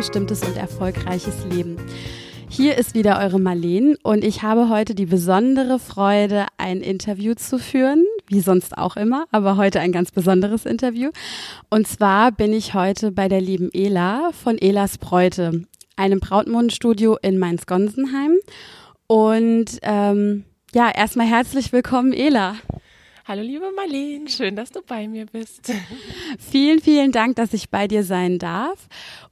selbstbestimmtes und erfolgreiches Leben. Hier ist wieder eure Marleen und ich habe heute die besondere Freude, ein Interview zu führen, wie sonst auch immer, aber heute ein ganz besonderes Interview. Und zwar bin ich heute bei der lieben Ela von Elas Bräute, einem Brautmodenstudio in Mainz-Gonsenheim. Und ähm, ja, erstmal herzlich willkommen, Ela. Hallo liebe Marlene, schön, dass du bei mir bist. Vielen, vielen Dank, dass ich bei dir sein darf.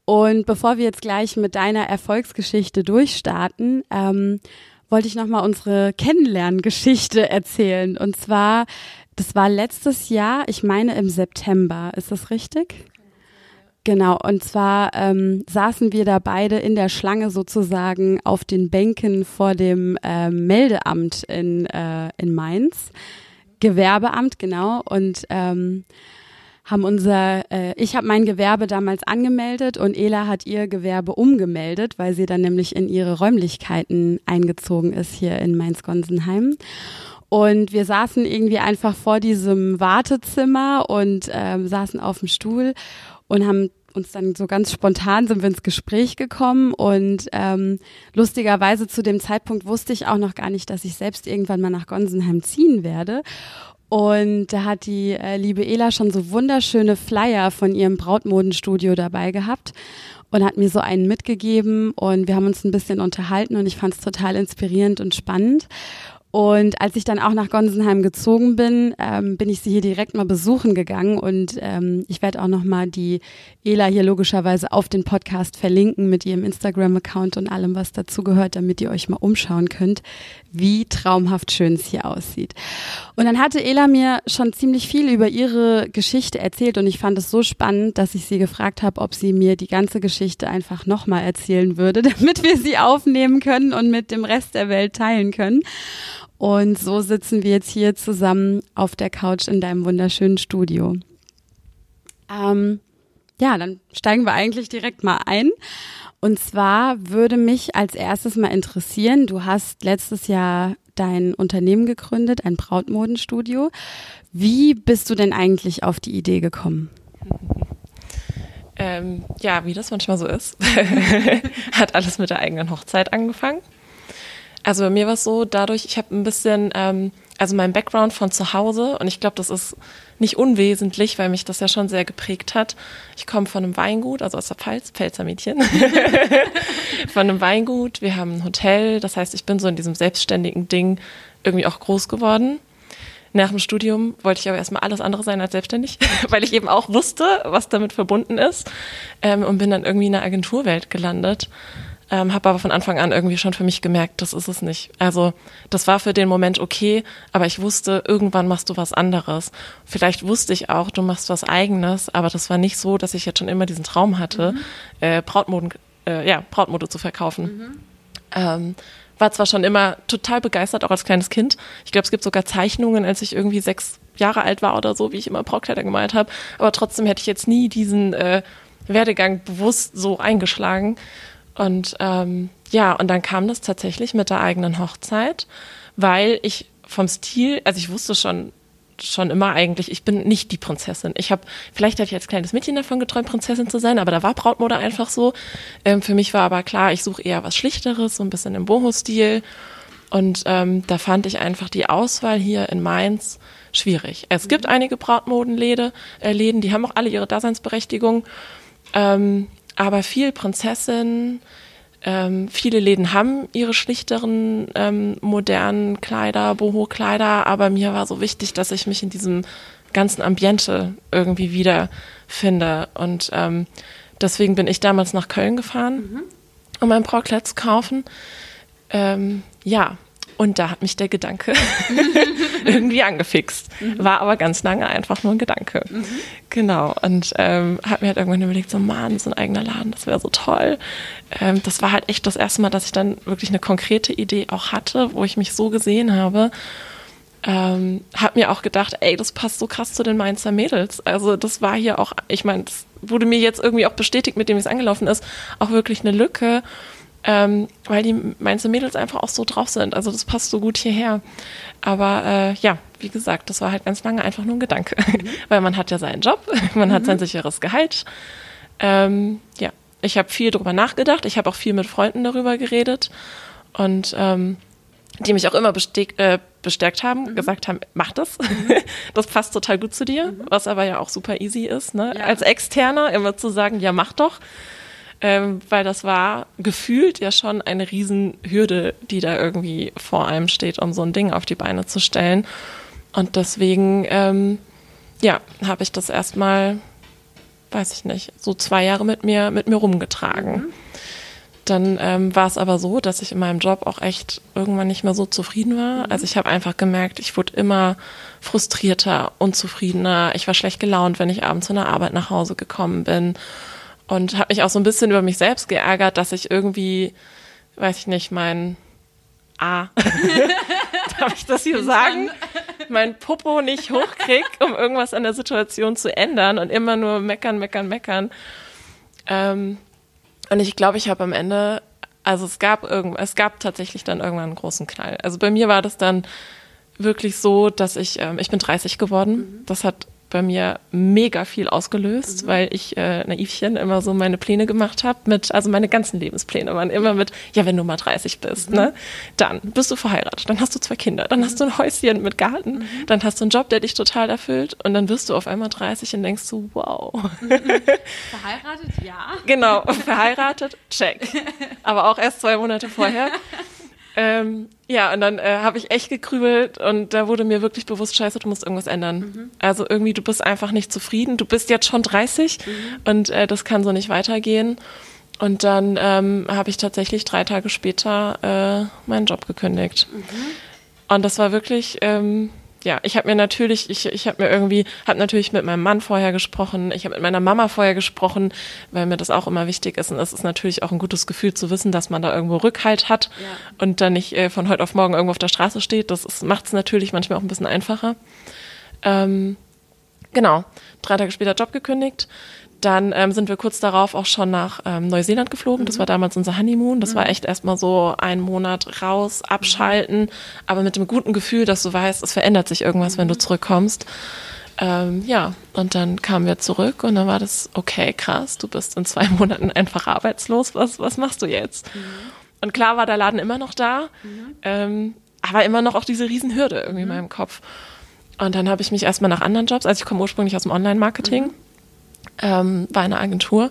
Und bevor wir jetzt gleich mit deiner Erfolgsgeschichte durchstarten, ähm, wollte ich nochmal unsere Kennenlerngeschichte erzählen. Und zwar, das war letztes Jahr, ich meine im September. Ist das richtig? Genau, und zwar ähm, saßen wir da beide in der Schlange sozusagen auf den Bänken vor dem äh, Meldeamt in, äh, in Mainz. Gewerbeamt, genau. Und ähm, haben unser, äh, ich habe mein Gewerbe damals angemeldet und Ela hat ihr Gewerbe umgemeldet, weil sie dann nämlich in ihre Räumlichkeiten eingezogen ist hier in Mainz-Gonsenheim. Und wir saßen irgendwie einfach vor diesem Wartezimmer und ähm, saßen auf dem Stuhl und haben uns dann so ganz spontan sind wir ins Gespräch gekommen und ähm, lustigerweise zu dem Zeitpunkt wusste ich auch noch gar nicht, dass ich selbst irgendwann mal nach Gonsenheim ziehen werde. Und da hat die äh, liebe Ela schon so wunderschöne Flyer von ihrem Brautmodenstudio dabei gehabt und hat mir so einen mitgegeben und wir haben uns ein bisschen unterhalten und ich fand es total inspirierend und spannend. Und als ich dann auch nach Gonsenheim gezogen bin, ähm, bin ich sie hier direkt mal besuchen gegangen und ähm, ich werde auch nochmal die Ela hier logischerweise auf den Podcast verlinken mit ihrem Instagram-Account und allem, was dazu gehört, damit ihr euch mal umschauen könnt, wie traumhaft schön es hier aussieht. Und dann hatte Ela mir schon ziemlich viel über ihre Geschichte erzählt und ich fand es so spannend, dass ich sie gefragt habe, ob sie mir die ganze Geschichte einfach nochmal erzählen würde, damit wir sie aufnehmen können und mit dem Rest der Welt teilen können. Und so sitzen wir jetzt hier zusammen auf der Couch in deinem wunderschönen Studio. Ähm, ja, dann steigen wir eigentlich direkt mal ein. Und zwar würde mich als erstes mal interessieren, du hast letztes Jahr dein Unternehmen gegründet, ein Brautmodenstudio. Wie bist du denn eigentlich auf die Idee gekommen? Ähm, ja, wie das manchmal so ist, hat alles mit der eigenen Hochzeit angefangen. Also bei mir war es so, dadurch, ich habe ein bisschen, ähm, also mein Background von zu Hause und ich glaube, das ist nicht unwesentlich, weil mich das ja schon sehr geprägt hat. Ich komme von einem Weingut, also aus der Pfalz, Pfälzer Mädchen, von einem Weingut. Wir haben ein Hotel, das heißt, ich bin so in diesem selbstständigen Ding irgendwie auch groß geworden. Nach dem Studium wollte ich aber erstmal alles andere sein als selbstständig, weil ich eben auch wusste, was damit verbunden ist ähm, und bin dann irgendwie in der Agenturwelt gelandet ähm, habe aber von Anfang an irgendwie schon für mich gemerkt, das ist es nicht. Also das war für den Moment okay, aber ich wusste, irgendwann machst du was anderes. Vielleicht wusste ich auch, du machst was eigenes, aber das war nicht so, dass ich jetzt schon immer diesen Traum hatte, mhm. äh, Brautmoden, äh, ja, Brautmode zu verkaufen. Mhm. Ähm, war zwar schon immer total begeistert, auch als kleines Kind. Ich glaube, es gibt sogar Zeichnungen, als ich irgendwie sechs Jahre alt war oder so, wie ich immer Brautkleider gemalt habe. Aber trotzdem hätte ich jetzt nie diesen äh, Werdegang bewusst so eingeschlagen. Und ähm, ja, und dann kam das tatsächlich mit der eigenen Hochzeit, weil ich vom Stil, also ich wusste schon schon immer eigentlich, ich bin nicht die Prinzessin. Ich habe, vielleicht hatte ich als kleines Mädchen davon geträumt, Prinzessin zu sein, aber da war Brautmode einfach so. Ähm, für mich war aber klar, ich suche eher was Schlichteres, so ein bisschen im Boho-Stil. Und ähm, da fand ich einfach die Auswahl hier in Mainz schwierig. Es gibt einige Brautmodenläden, äh, Läden, die haben auch alle ihre Daseinsberechtigung. Ähm, aber viel Prinzessin. Ähm, viele Läden haben ihre schlichteren, ähm, modernen Kleider, Boho-Kleider, aber mir war so wichtig, dass ich mich in diesem ganzen Ambiente irgendwie wiederfinde. Und ähm, deswegen bin ich damals nach Köln gefahren, mhm. um ein Brautkleid zu kaufen. Ähm, ja, und da hat mich der Gedanke irgendwie angefixt. Mhm. War aber ganz lange einfach nur ein Gedanke. Mhm. Genau. Und ähm, hat mir halt irgendwann überlegt, so Mann, so ein eigener Laden, das wäre so toll. Ähm, das war halt echt das erste Mal, dass ich dann wirklich eine konkrete Idee auch hatte, wo ich mich so gesehen habe. Ähm, hab mir auch gedacht, ey, das passt so krass zu den Mainzer Mädels. Also das war hier auch, ich meine, das wurde mir jetzt irgendwie auch bestätigt, mit dem es angelaufen ist, auch wirklich eine Lücke ähm, weil die Mainzer Mädels einfach auch so drauf sind. Also das passt so gut hierher. Aber äh, ja, wie gesagt, das war halt ganz lange einfach nur ein Gedanke, mhm. weil man hat ja seinen Job, man mhm. hat sein sicheres Gehalt. Ähm, ja, ich habe viel drüber nachgedacht. Ich habe auch viel mit Freunden darüber geredet und ähm, die mich auch immer bestärkt, äh, bestärkt haben, mhm. gesagt haben, mach das. Mhm. Das passt total gut zu dir, mhm. was aber ja auch super easy ist, ne? Ja. Als Externer immer zu sagen, ja, mach doch. Ähm, weil das war gefühlt ja schon eine Riesenhürde, die da irgendwie vor einem steht, um so ein Ding auf die Beine zu stellen. Und deswegen, ähm, ja, habe ich das erstmal, weiß ich nicht, so zwei Jahre mit mir, mit mir rumgetragen. Mhm. Dann ähm, war es aber so, dass ich in meinem Job auch echt irgendwann nicht mehr so zufrieden war. Mhm. Also ich habe einfach gemerkt, ich wurde immer frustrierter, unzufriedener. Ich war schlecht gelaunt, wenn ich abends von der Arbeit nach Hause gekommen bin. Und habe mich auch so ein bisschen über mich selbst geärgert, dass ich irgendwie, weiß ich nicht, mein A, darf ich das hier sagen? Mein Popo nicht hochkrieg, um irgendwas an der Situation zu ändern und immer nur meckern, meckern, meckern. Ähm, und ich glaube, ich habe am Ende, also es gab irgend, es gab tatsächlich dann irgendwann einen großen Knall. Also bei mir war das dann wirklich so, dass ich, ähm, ich bin 30 geworden. Mhm. Das hat bei mir mega viel ausgelöst, mhm. weil ich äh, naivchen immer so meine Pläne gemacht habe mit, also meine ganzen Lebenspläne waren immer mit, ja, wenn du mal 30 bist, mhm. ne, dann bist du verheiratet, dann hast du zwei Kinder, dann mhm. hast du ein Häuschen mit Garten, mhm. dann hast du einen Job, der dich total erfüllt und dann wirst du auf einmal 30 und denkst so, wow. Mhm. Verheiratet, ja. Genau, verheiratet, check. Aber auch erst zwei Monate vorher. Ähm, ja, und dann äh, habe ich echt gekrübelt und da wurde mir wirklich bewusst, scheiße, du musst irgendwas ändern. Mhm. Also irgendwie, du bist einfach nicht zufrieden. Du bist jetzt schon 30 mhm. und äh, das kann so nicht weitergehen. Und dann ähm, habe ich tatsächlich drei Tage später äh, meinen Job gekündigt. Mhm. Und das war wirklich, ähm, ja, ich habe mir natürlich, ich, ich habe mir irgendwie, habe natürlich mit meinem Mann vorher gesprochen, ich habe mit meiner Mama vorher gesprochen, weil mir das auch immer wichtig ist. Und es ist natürlich auch ein gutes Gefühl zu wissen, dass man da irgendwo Rückhalt hat ja. und dann nicht äh, von heute auf morgen irgendwo auf der Straße steht. Das macht es natürlich manchmal auch ein bisschen einfacher. Ähm, genau, drei Tage später Job gekündigt. Dann ähm, sind wir kurz darauf auch schon nach ähm, Neuseeland geflogen. Mhm. Das war damals unser Honeymoon. Das mhm. war echt erstmal so ein Monat raus, abschalten, mhm. aber mit dem guten Gefühl, dass du weißt, es verändert sich irgendwas, wenn du mhm. zurückkommst. Ähm, ja, und dann kamen wir zurück und dann war das, okay, krass, du bist in zwei Monaten einfach arbeitslos. Was, was machst du jetzt? Mhm. Und klar war der Laden immer noch da, mhm. ähm, aber immer noch auch diese Riesenhürde irgendwie in meinem Kopf. Und dann habe ich mich erstmal nach anderen Jobs, also ich komme ursprünglich aus dem Online-Marketing ähm, bei einer Agentur.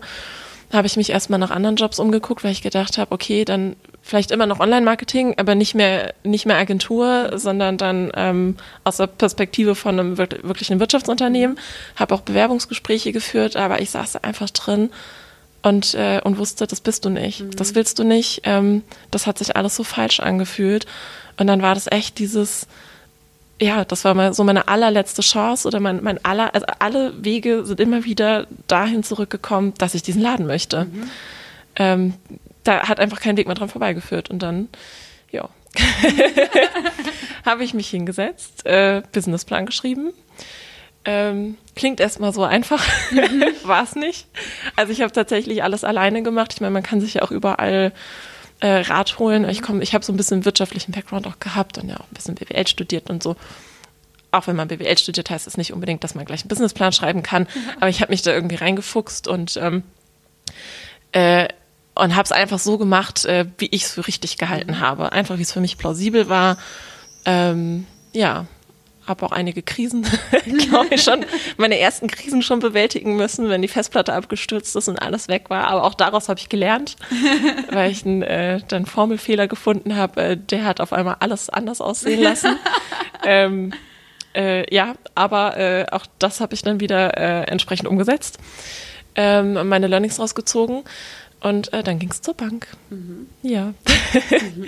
Habe ich mich erstmal nach anderen Jobs umgeguckt, weil ich gedacht habe, okay, dann vielleicht immer noch Online-Marketing, aber nicht mehr nicht mehr Agentur, sondern dann ähm, aus der Perspektive von einem wirklichen Wirtschaftsunternehmen. Habe auch Bewerbungsgespräche geführt, aber ich saß da einfach drin und äh, und wusste, das bist du nicht, mhm. das willst du nicht. Ähm, das hat sich alles so falsch angefühlt und dann war das echt dieses ja, das war mal so meine allerletzte Chance oder mein, mein aller, also alle Wege sind immer wieder dahin zurückgekommen, dass ich diesen Laden möchte. Mhm. Ähm, da hat einfach kein Weg mehr dran vorbeigeführt. Und dann, ja, habe ich mich hingesetzt, äh, Businessplan geschrieben. Ähm, klingt erstmal so einfach, mhm. war es nicht. Also ich habe tatsächlich alles alleine gemacht. Ich meine, man kann sich ja auch überall äh, Rat holen. Ich komme, ich habe so ein bisschen wirtschaftlichen Background auch gehabt und ja auch ein bisschen BWL studiert und so. Auch wenn man BWL studiert, heißt es nicht unbedingt, dass man gleich einen Businessplan schreiben kann. Mhm. Aber ich habe mich da irgendwie reingefuchst und ähm, äh, und habe es einfach so gemacht, äh, wie ich es für richtig gehalten mhm. habe. Einfach wie es für mich plausibel war. Ähm, ja, habe auch einige Krisen, glaube ich, schon, meine ersten Krisen schon bewältigen müssen, wenn die Festplatte abgestürzt ist und alles weg war. Aber auch daraus habe ich gelernt, weil ich einen, äh, dann Formelfehler gefunden habe, äh, der hat auf einmal alles anders aussehen lassen. ähm, äh, ja, aber äh, auch das habe ich dann wieder äh, entsprechend umgesetzt, ähm, meine Learnings rausgezogen. Und äh, dann ging es zur Bank. Mhm. Ja. Mhm.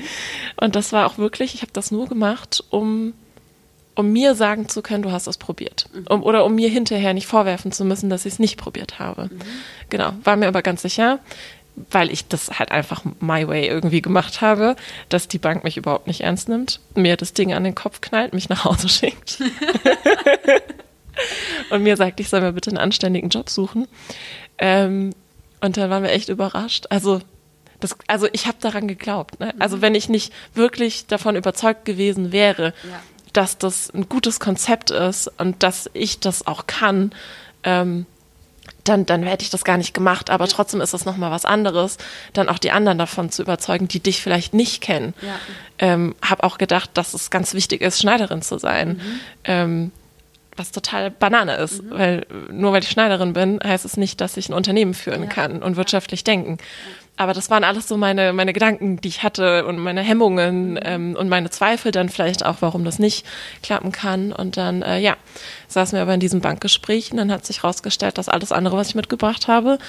und das war auch wirklich, ich habe das nur gemacht, um um mir sagen zu können, du hast es probiert. Mhm. Um, oder um mir hinterher nicht vorwerfen zu müssen, dass ich es nicht probiert habe. Mhm. Genau, war mir aber ganz sicher, weil ich das halt einfach my way irgendwie gemacht habe, dass die Bank mich überhaupt nicht ernst nimmt, mir das Ding an den Kopf knallt, mich nach Hause schickt. und mir sagt, ich soll mir bitte einen anständigen Job suchen. Ähm, und dann waren wir echt überrascht. Also das, also ich habe daran geglaubt. Ne? Also mhm. wenn ich nicht wirklich davon überzeugt gewesen wäre, ja dass das ein gutes Konzept ist und dass ich das auch kann, ähm, dann, dann hätte ich das gar nicht gemacht. Aber trotzdem ist das nochmal was anderes, dann auch die anderen davon zu überzeugen, die dich vielleicht nicht kennen. Ja. Ähm, habe auch gedacht, dass es ganz wichtig ist, Schneiderin zu sein. Mhm. Ähm, was total Banane ist, weil nur weil ich Schneiderin bin, heißt es nicht, dass ich ein Unternehmen führen Ja. kann und wirtschaftlich denken. Aber das waren alles so meine, meine Gedanken, die ich hatte und meine Hemmungen ähm, und meine Zweifel dann vielleicht auch, warum das nicht klappen kann. Und dann, äh, ja, saßen wir aber in diesem Bankgespräch und dann hat sich herausgestellt, dass alles andere, was ich mitgebracht habe,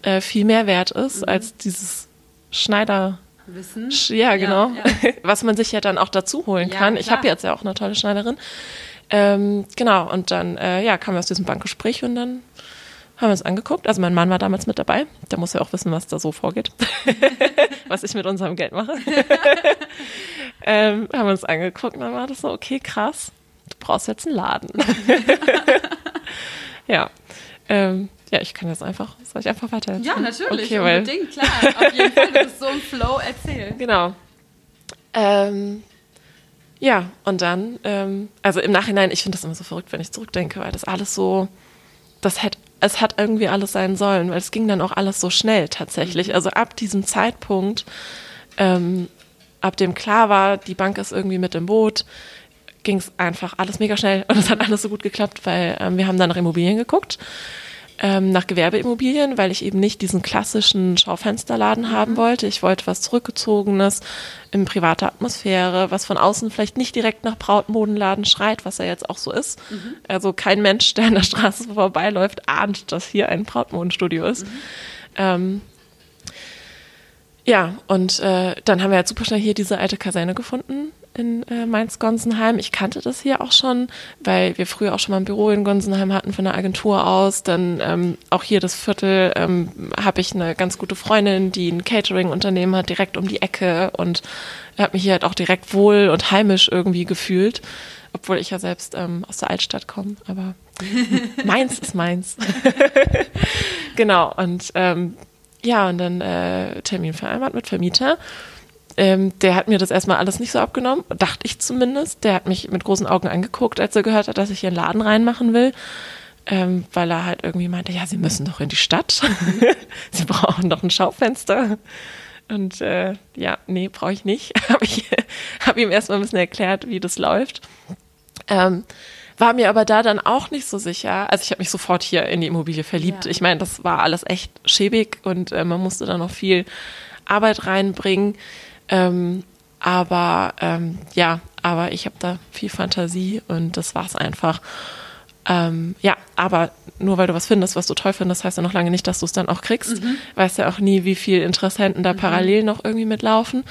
äh, viel mehr wert ist als dieses Schneider. Wissen. Ja, genau. ja. Was man sich ja dann auch dazu holen Ja, kann. Ich habe jetzt ja auch eine tolle Schneiderin. Ähm, genau, und dann äh, ja, kamen wir aus diesem Bankgespräch und dann haben wir uns angeguckt. Also mein Mann war damals mit dabei. Der muss ja auch wissen, was da so vorgeht. was ich mit unserem Geld mache. ähm, haben wir uns angeguckt und dann war das so, okay, krass, du brauchst jetzt einen Laden. ja. Ähm, ja, ich kann jetzt einfach, soll ich einfach weiter Ja, natürlich, Okay, weil, unbedingt, klar. Auf jeden Fall, du bist so im Flow, erzähl. Genau. Ähm, ja, und dann, ähm, also im Nachhinein, ich finde das immer so verrückt, wenn ich zurückdenke, weil das alles so, das hätte, es hat irgendwie alles sein sollen, weil es ging dann auch alles so schnell tatsächlich. Also ab diesem Zeitpunkt, ähm, ab dem klar war, die Bank ist irgendwie mit im Boot, ging es einfach alles mega schnell und es hat alles so gut geklappt, weil ähm, wir haben dann nach Immobilien geguckt ähm, nach Gewerbeimmobilien, weil ich eben nicht diesen klassischen Schaufensterladen haben wollte. Ich wollte was Zurückgezogenes in privater Atmosphäre, was von außen vielleicht nicht direkt nach Brautmodenladen schreit, was er jetzt auch so ist. Also kein Mensch, der an der Straße vorbeiläuft, ahnt, dass hier ein Brautmodenstudio ist. Ähm, ja, und äh, dann haben wir halt super schnell hier diese alte Kaserne gefunden in äh, Mainz-Gonsenheim. Ich kannte das hier auch schon, weil wir früher auch schon mal ein Büro in Gonsenheim hatten von der Agentur aus. Dann ähm, auch hier das Viertel ähm, habe ich eine ganz gute Freundin, die ein Catering-Unternehmen hat, direkt um die Ecke und habe mich hier halt auch direkt wohl und heimisch irgendwie gefühlt, obwohl ich ja selbst ähm, aus der Altstadt komme. Aber meins ist meins. genau, und ähm, ja, und dann äh, Termin vereinbart mit Vermieter. Ähm, der hat mir das erstmal alles nicht so abgenommen, dachte ich zumindest. Der hat mich mit großen Augen angeguckt, als er gehört hat, dass ich hier einen Laden reinmachen will. Ähm, weil er halt irgendwie meinte, ja, sie müssen doch in die Stadt. sie brauchen doch ein Schaufenster. Und äh, ja, nee, brauche ich nicht. Habe ich hab ihm erstmal ein bisschen erklärt, wie das läuft. Ähm, war mir aber da dann auch nicht so sicher. Also ich habe mich sofort hier in die Immobilie verliebt. Ja. Ich meine, das war alles echt schäbig und äh, man musste da noch viel Arbeit reinbringen. Ähm, aber ähm, ja, aber ich habe da viel Fantasie und das war's einfach. Ähm, ja, aber nur weil du was findest, was du toll findest, heißt ja noch lange nicht, dass du es dann auch kriegst. Weißt ja auch nie, wie viele Interessenten da parallel noch irgendwie mitlaufen.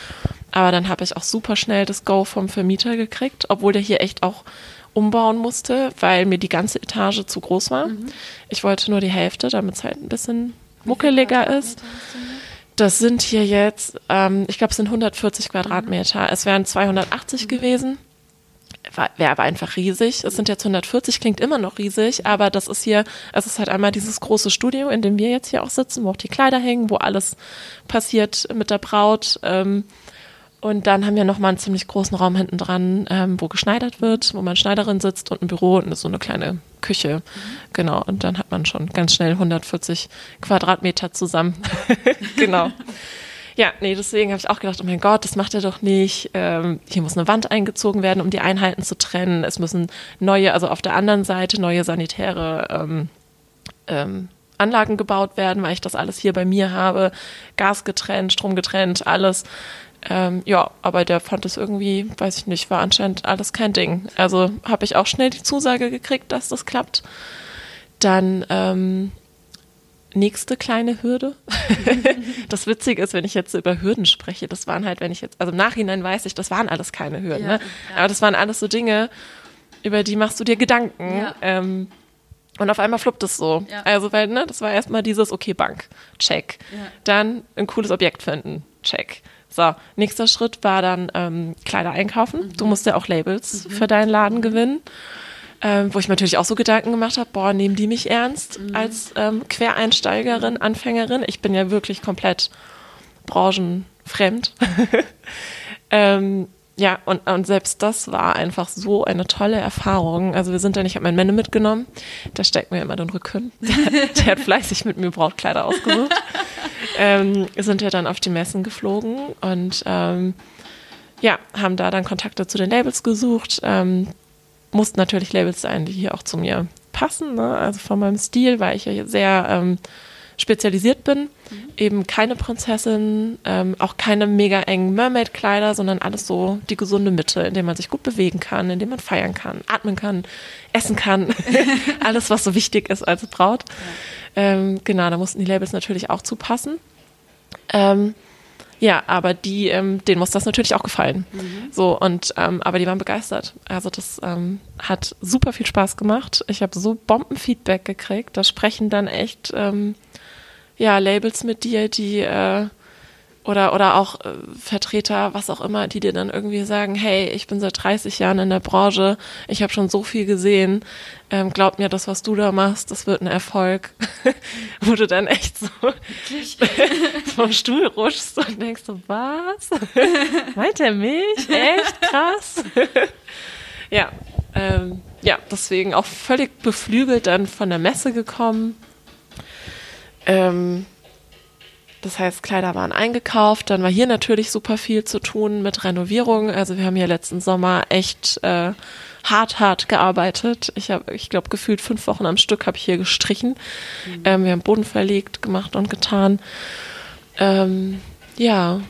Aber dann habe ich auch super schnell das Go vom Vermieter gekriegt, obwohl der hier echt auch umbauen musste, weil mir die ganze Etage zu groß war. Ich wollte nur die Hälfte, damit es halt ein bisschen muckeliger ist. Das sind hier jetzt, ähm, ich glaube, es sind 140 Quadratmeter. Es wären 280 gewesen. War- Wäre aber einfach riesig. Es sind jetzt 140, klingt immer noch riesig, aber das ist hier, es ist halt einmal dieses große Studio, in dem wir jetzt hier auch sitzen, wo auch die Kleider hängen, wo alles passiert mit der Braut. Ähm, und dann haben wir nochmal einen ziemlich großen Raum hinten dran, ähm, wo geschneidert wird, wo man Schneiderin sitzt und ein Büro und so eine kleine Küche. Genau. Und dann hat man schon ganz schnell 140 Quadratmeter zusammen. genau. Ja, nee, deswegen habe ich auch gedacht, oh mein Gott, das macht er doch nicht. Ähm, hier muss eine Wand eingezogen werden, um die Einheiten zu trennen. Es müssen neue, also auf der anderen Seite neue sanitäre ähm, ähm, Anlagen gebaut werden, weil ich das alles hier bei mir habe. Gas getrennt, Strom getrennt, alles. Ähm, ja, aber der fand es irgendwie, weiß ich nicht, war anscheinend alles kein Ding. Also habe ich auch schnell die Zusage gekriegt, dass das klappt. Dann ähm, nächste kleine Hürde. das Witzige ist, wenn ich jetzt so über Hürden spreche, das waren halt, wenn ich jetzt, also im Nachhinein weiß ich, das waren alles keine Hürden. Ja, ne? ja. Aber das waren alles so Dinge, über die machst du dir Gedanken. Ja. Ähm, und auf einmal fluppt es so. Also, weil, ne, das war erstmal dieses, okay, Bank, check. Dann ein cooles Objekt finden, check. So, nächster Schritt war dann ähm, Kleider einkaufen. Du musst ja auch Labels für deinen Laden gewinnen. Ähm, wo ich mir natürlich auch so Gedanken gemacht habe, boah, nehmen die mich ernst als ähm, Quereinsteigerin, Anfängerin? Ich bin ja wirklich komplett branchenfremd. ähm, ja, und, und selbst das war einfach so eine tolle Erfahrung. Also wir sind dann, ich habe meinen Männer mitgenommen, der steckt mir immer den Rücken. Der, der hat fleißig mit mir Brautkleider ausgesucht. ähm, sind wir dann auf die Messen geflogen und ähm, ja, haben da dann Kontakte zu den Labels gesucht. Ähm, mussten natürlich Labels sein, die hier auch zu mir passen. Ne? Also von meinem Stil, weil ich ja sehr ähm, spezialisiert bin. Mhm. Eben keine Prinzessin, ähm, auch keine mega engen Mermaid-Kleider, sondern alles so die gesunde Mitte, in der man sich gut bewegen kann, in dem man feiern kann, atmen kann, essen kann. alles, was so wichtig ist als Braut. Ja. Ähm, genau, da mussten die Labels natürlich auch zupassen. Ähm, ja, aber die, ähm, denen muss das natürlich auch gefallen. Mhm. So, und ähm, aber die waren begeistert. Also das ähm, hat super viel Spaß gemacht. Ich habe so Bombenfeedback gekriegt. Da sprechen dann echt ähm, ja, Labels mit dir, die äh, oder, oder auch äh, Vertreter, was auch immer, die dir dann irgendwie sagen, hey, ich bin seit 30 Jahren in der Branche, ich habe schon so viel gesehen, ähm, glaub mir, das, was du da machst, das wird ein Erfolg. Wo du dann echt so vom Stuhl rutschst und denkst so, was? Meint er mich? Echt krass? ja, ähm, ja, deswegen auch völlig beflügelt dann von der Messe gekommen. Ähm, das heißt, Kleider waren eingekauft. Dann war hier natürlich super viel zu tun mit Renovierung. Also wir haben hier letzten Sommer echt äh, hart, hart gearbeitet. Ich habe, ich glaube, gefühlt fünf Wochen am Stück habe ich hier gestrichen. Mhm. Ähm, wir haben Boden verlegt, gemacht und getan. Ähm, ja,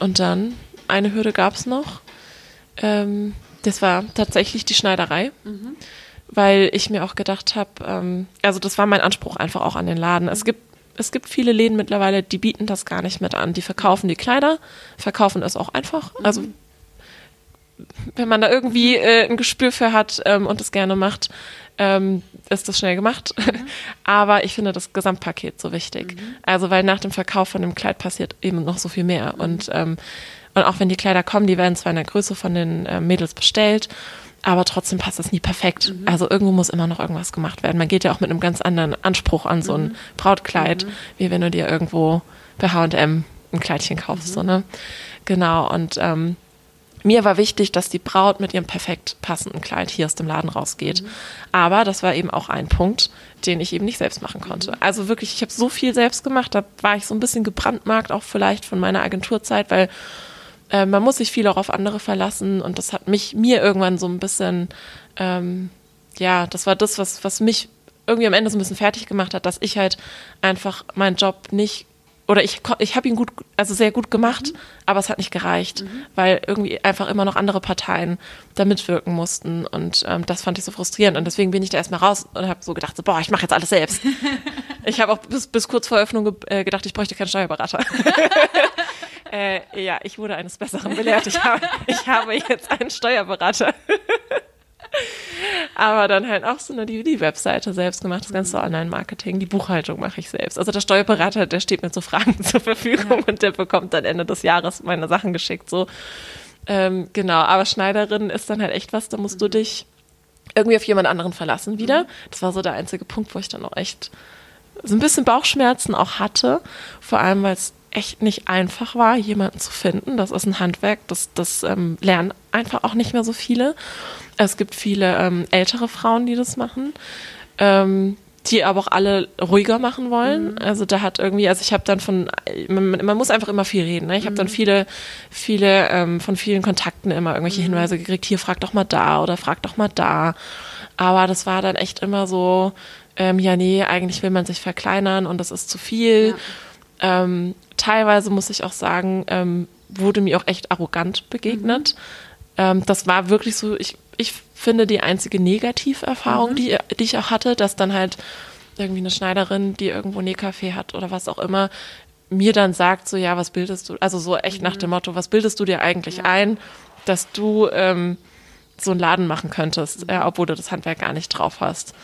und dann eine Hürde gab es noch. Ähm, das war tatsächlich die Schneiderei. Mhm weil ich mir auch gedacht habe, ähm, also das war mein Anspruch einfach auch an den Laden. Es gibt es gibt viele Läden mittlerweile, die bieten das gar nicht mit an. Die verkaufen die Kleider, verkaufen es auch einfach. Mhm. Also wenn man da irgendwie äh, ein Gespür für hat ähm, und es gerne macht, ähm, ist das schnell gemacht. Mhm. Aber ich finde das Gesamtpaket so wichtig. Mhm. Also weil nach dem Verkauf von dem Kleid passiert eben noch so viel mehr. Mhm. Und, ähm, und auch wenn die Kleider kommen, die werden zwar in der Größe von den äh, Mädels bestellt aber trotzdem passt es nie perfekt. Mhm. Also irgendwo muss immer noch irgendwas gemacht werden. Man geht ja auch mit einem ganz anderen Anspruch an so ein mhm. Brautkleid, mhm. wie wenn du dir irgendwo bei H&M ein Kleidchen kaufst. So, ne? Genau, und ähm, mir war wichtig, dass die Braut mit ihrem perfekt passenden Kleid hier aus dem Laden rausgeht. Mhm. Aber das war eben auch ein Punkt, den ich eben nicht selbst machen konnte. Mhm. Also wirklich, ich habe so viel selbst gemacht, da war ich so ein bisschen gebrandmarkt, auch vielleicht von meiner Agenturzeit, weil äh, man muss sich viel auch auf andere verlassen und das hat mich mir irgendwann so ein bisschen, ähm, ja, das war das, was, was mich irgendwie am Ende so ein bisschen fertig gemacht hat, dass ich halt einfach meinen Job nicht oder ich, ich habe ihn gut, also sehr gut gemacht, mhm. aber es hat nicht gereicht, mhm. weil irgendwie einfach immer noch andere Parteien da mitwirken mussten und ähm, das fand ich so frustrierend und deswegen bin ich da erstmal raus und habe so gedacht, so, boah, ich mache jetzt alles selbst. ich habe auch bis, bis kurz vor Öffnung ge äh, gedacht, ich bräuchte keinen Steuerberater. äh, ja, ich wurde eines Besseren belehrt. Ich habe, ich habe jetzt einen Steuerberater. Aber dann halt auch so eine, die, die Webseite selbst gemacht, das ganze Online-Marketing, die Buchhaltung mache ich selbst. Also der Steuerberater, der steht mir zu Fragen zur Verfügung ja. und der bekommt dann Ende des Jahres meine Sachen geschickt. So ähm, genau, aber Schneiderin ist dann halt echt was, da musst mhm. du dich irgendwie auf jemand anderen verlassen wieder. Mhm. Das war so der einzige Punkt, wo ich dann auch echt so ein bisschen Bauchschmerzen auch hatte. Vor allem, weil es echt nicht einfach war, jemanden zu finden. Das ist ein Handwerk, das, das ähm, lernen einfach auch nicht mehr so viele. Es gibt viele ähm, ältere Frauen, die das machen, ähm, die aber auch alle ruhiger machen wollen. Mhm. Also da hat irgendwie, also ich habe dann von, man, man, muss einfach immer viel reden. Ne? Ich habe dann mhm. viele, viele ähm, von vielen Kontakten immer irgendwelche mhm. Hinweise gekriegt. Hier frag doch mal da oder frag doch mal da. Aber das war dann echt immer so, ähm, ja nee, eigentlich will man sich verkleinern und das ist zu viel. Ja. Ähm, teilweise muss ich auch sagen, ähm, wurde mir auch echt arrogant begegnet. Mhm. Ähm, das war wirklich so, ich, ich finde die einzige Negativerfahrung, mhm. die, die ich auch hatte, dass dann halt irgendwie eine Schneiderin, die irgendwo Nähkaffee hat oder was auch immer, mir dann sagt, so ja, was bildest du, also so echt mhm. nach dem Motto, was bildest du dir eigentlich ja. ein, dass du ähm, so einen Laden machen könntest, mhm. äh, obwohl du das Handwerk gar nicht drauf hast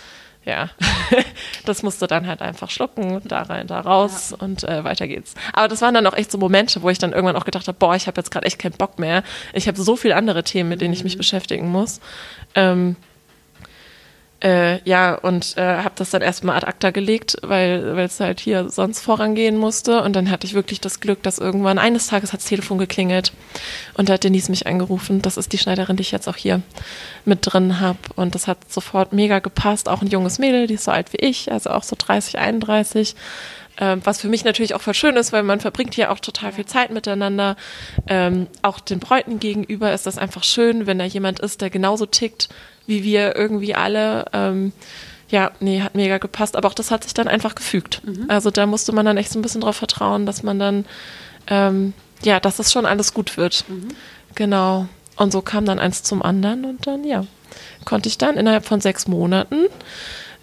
ja, das musst du dann halt einfach schlucken, da rein, da raus ja. und äh, weiter geht's. Aber das waren dann auch echt so Momente, wo ich dann irgendwann auch gedacht habe, boah, ich habe jetzt gerade echt keinen Bock mehr. Ich habe so viele andere Themen, mit denen ich mich mhm. beschäftigen muss. Ähm, Äh, ja, und äh, habe das dann erstmal ad acta gelegt, weil es halt hier sonst vorangehen musste. Und dann hatte ich wirklich das Glück, dass irgendwann eines Tages hat das Telefon geklingelt und da hat Denise mich angerufen. Das ist die Schneiderin, die ich jetzt auch hier mit drin habe. Und das hat sofort mega gepasst. Auch ein junges Mädel, die ist so alt wie ich, also auch so 30, 31. Ähm, was für mich natürlich auch voll schön ist, weil man verbringt hier auch total viel Zeit miteinander. Ähm, auch den Bräuten gegenüber ist das einfach schön, wenn da jemand ist, der genauso tickt wie wir irgendwie alle. Ähm, ja, nee, hat mega gepasst. Aber auch das hat sich dann einfach gefügt. Mhm. Also da musste man dann echt so ein bisschen drauf vertrauen, dass man dann, ähm, ja, dass es schon alles gut wird. Mhm. Genau. Und so kam dann eins zum anderen und dann, ja, konnte ich dann innerhalb von sechs Monaten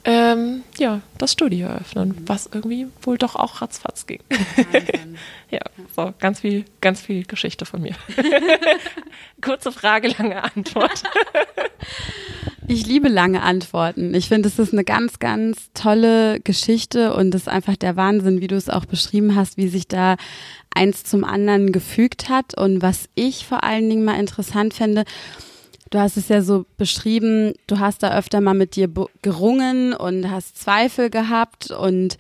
ähm, ja, das Studio eröffnen, was irgendwie wohl doch auch ratzfatz ging. ja, so ganz viel, ganz viel Geschichte von mir. Kurze Frage, lange Antwort. ich liebe lange Antworten. Ich finde, es ist eine ganz, ganz tolle Geschichte und es ist einfach der Wahnsinn, wie du es auch beschrieben hast, wie sich da eins zum anderen gefügt hat und was ich vor allen Dingen mal interessant fände, Du hast es ja so beschrieben, du hast da öfter mal mit dir gerungen und hast Zweifel gehabt und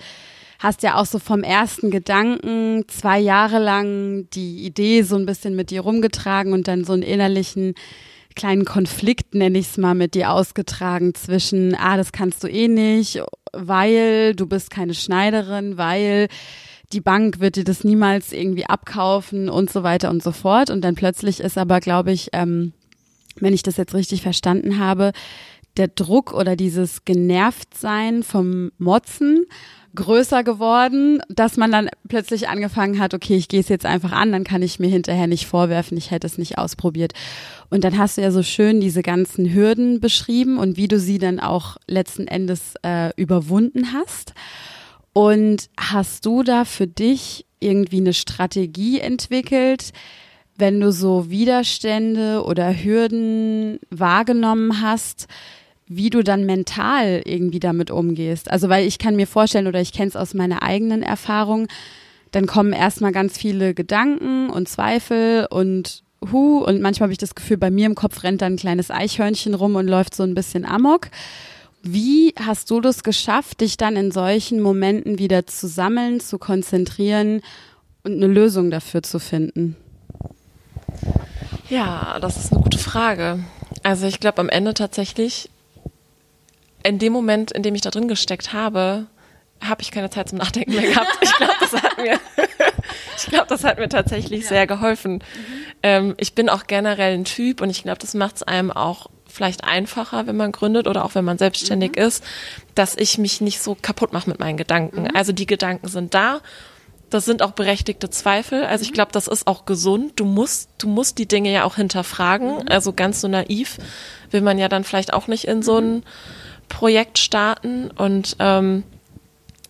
hast ja auch so vom ersten Gedanken zwei Jahre lang die Idee so ein bisschen mit dir rumgetragen und dann so einen innerlichen kleinen Konflikt, nenne ich es mal, mit dir ausgetragen zwischen, ah, das kannst du eh nicht, weil du bist keine Schneiderin, weil die Bank wird dir das niemals irgendwie abkaufen und so weiter und so fort. Und dann plötzlich ist aber, glaube ich, ähm, wenn ich das jetzt richtig verstanden habe, der Druck oder dieses Genervtsein vom Motzen größer geworden, dass man dann plötzlich angefangen hat, okay, ich gehe es jetzt einfach an, dann kann ich mir hinterher nicht vorwerfen, ich hätte es nicht ausprobiert. Und dann hast du ja so schön diese ganzen Hürden beschrieben und wie du sie dann auch letzten Endes äh, überwunden hast. Und hast du da für dich irgendwie eine Strategie entwickelt, wenn du so Widerstände oder Hürden wahrgenommen hast, wie du dann mental irgendwie damit umgehst. Also weil ich kann mir vorstellen oder ich kenne es aus meiner eigenen Erfahrung, dann kommen erstmal ganz viele Gedanken und Zweifel und Hu und manchmal habe ich das Gefühl, bei mir im Kopf rennt dann ein kleines Eichhörnchen rum und läuft so ein bisschen amok. Wie hast du das geschafft, dich dann in solchen Momenten wieder zu sammeln, zu konzentrieren und eine Lösung dafür zu finden? Ja, das ist eine gute Frage. Also ich glaube am Ende tatsächlich, in dem Moment, in dem ich da drin gesteckt habe, habe ich keine Zeit zum Nachdenken mehr gehabt. Ich glaube, das hat mir, ich glaube, das hat mir tatsächlich ja. sehr geholfen. Mhm. Ähm, ich bin auch generell ein Typ und ich glaube, das macht es einem auch vielleicht einfacher, wenn man gründet oder auch wenn man selbstständig mhm. ist, dass ich mich nicht so kaputt mache mit meinen Gedanken. Mhm. Also die Gedanken sind da das sind auch berechtigte Zweifel. Also ich mhm. glaube, das ist auch gesund. Du musst, du musst die Dinge ja auch hinterfragen. Mhm. Also ganz so naiv will man ja dann vielleicht auch nicht in so ein mhm. Projekt starten. Und ähm,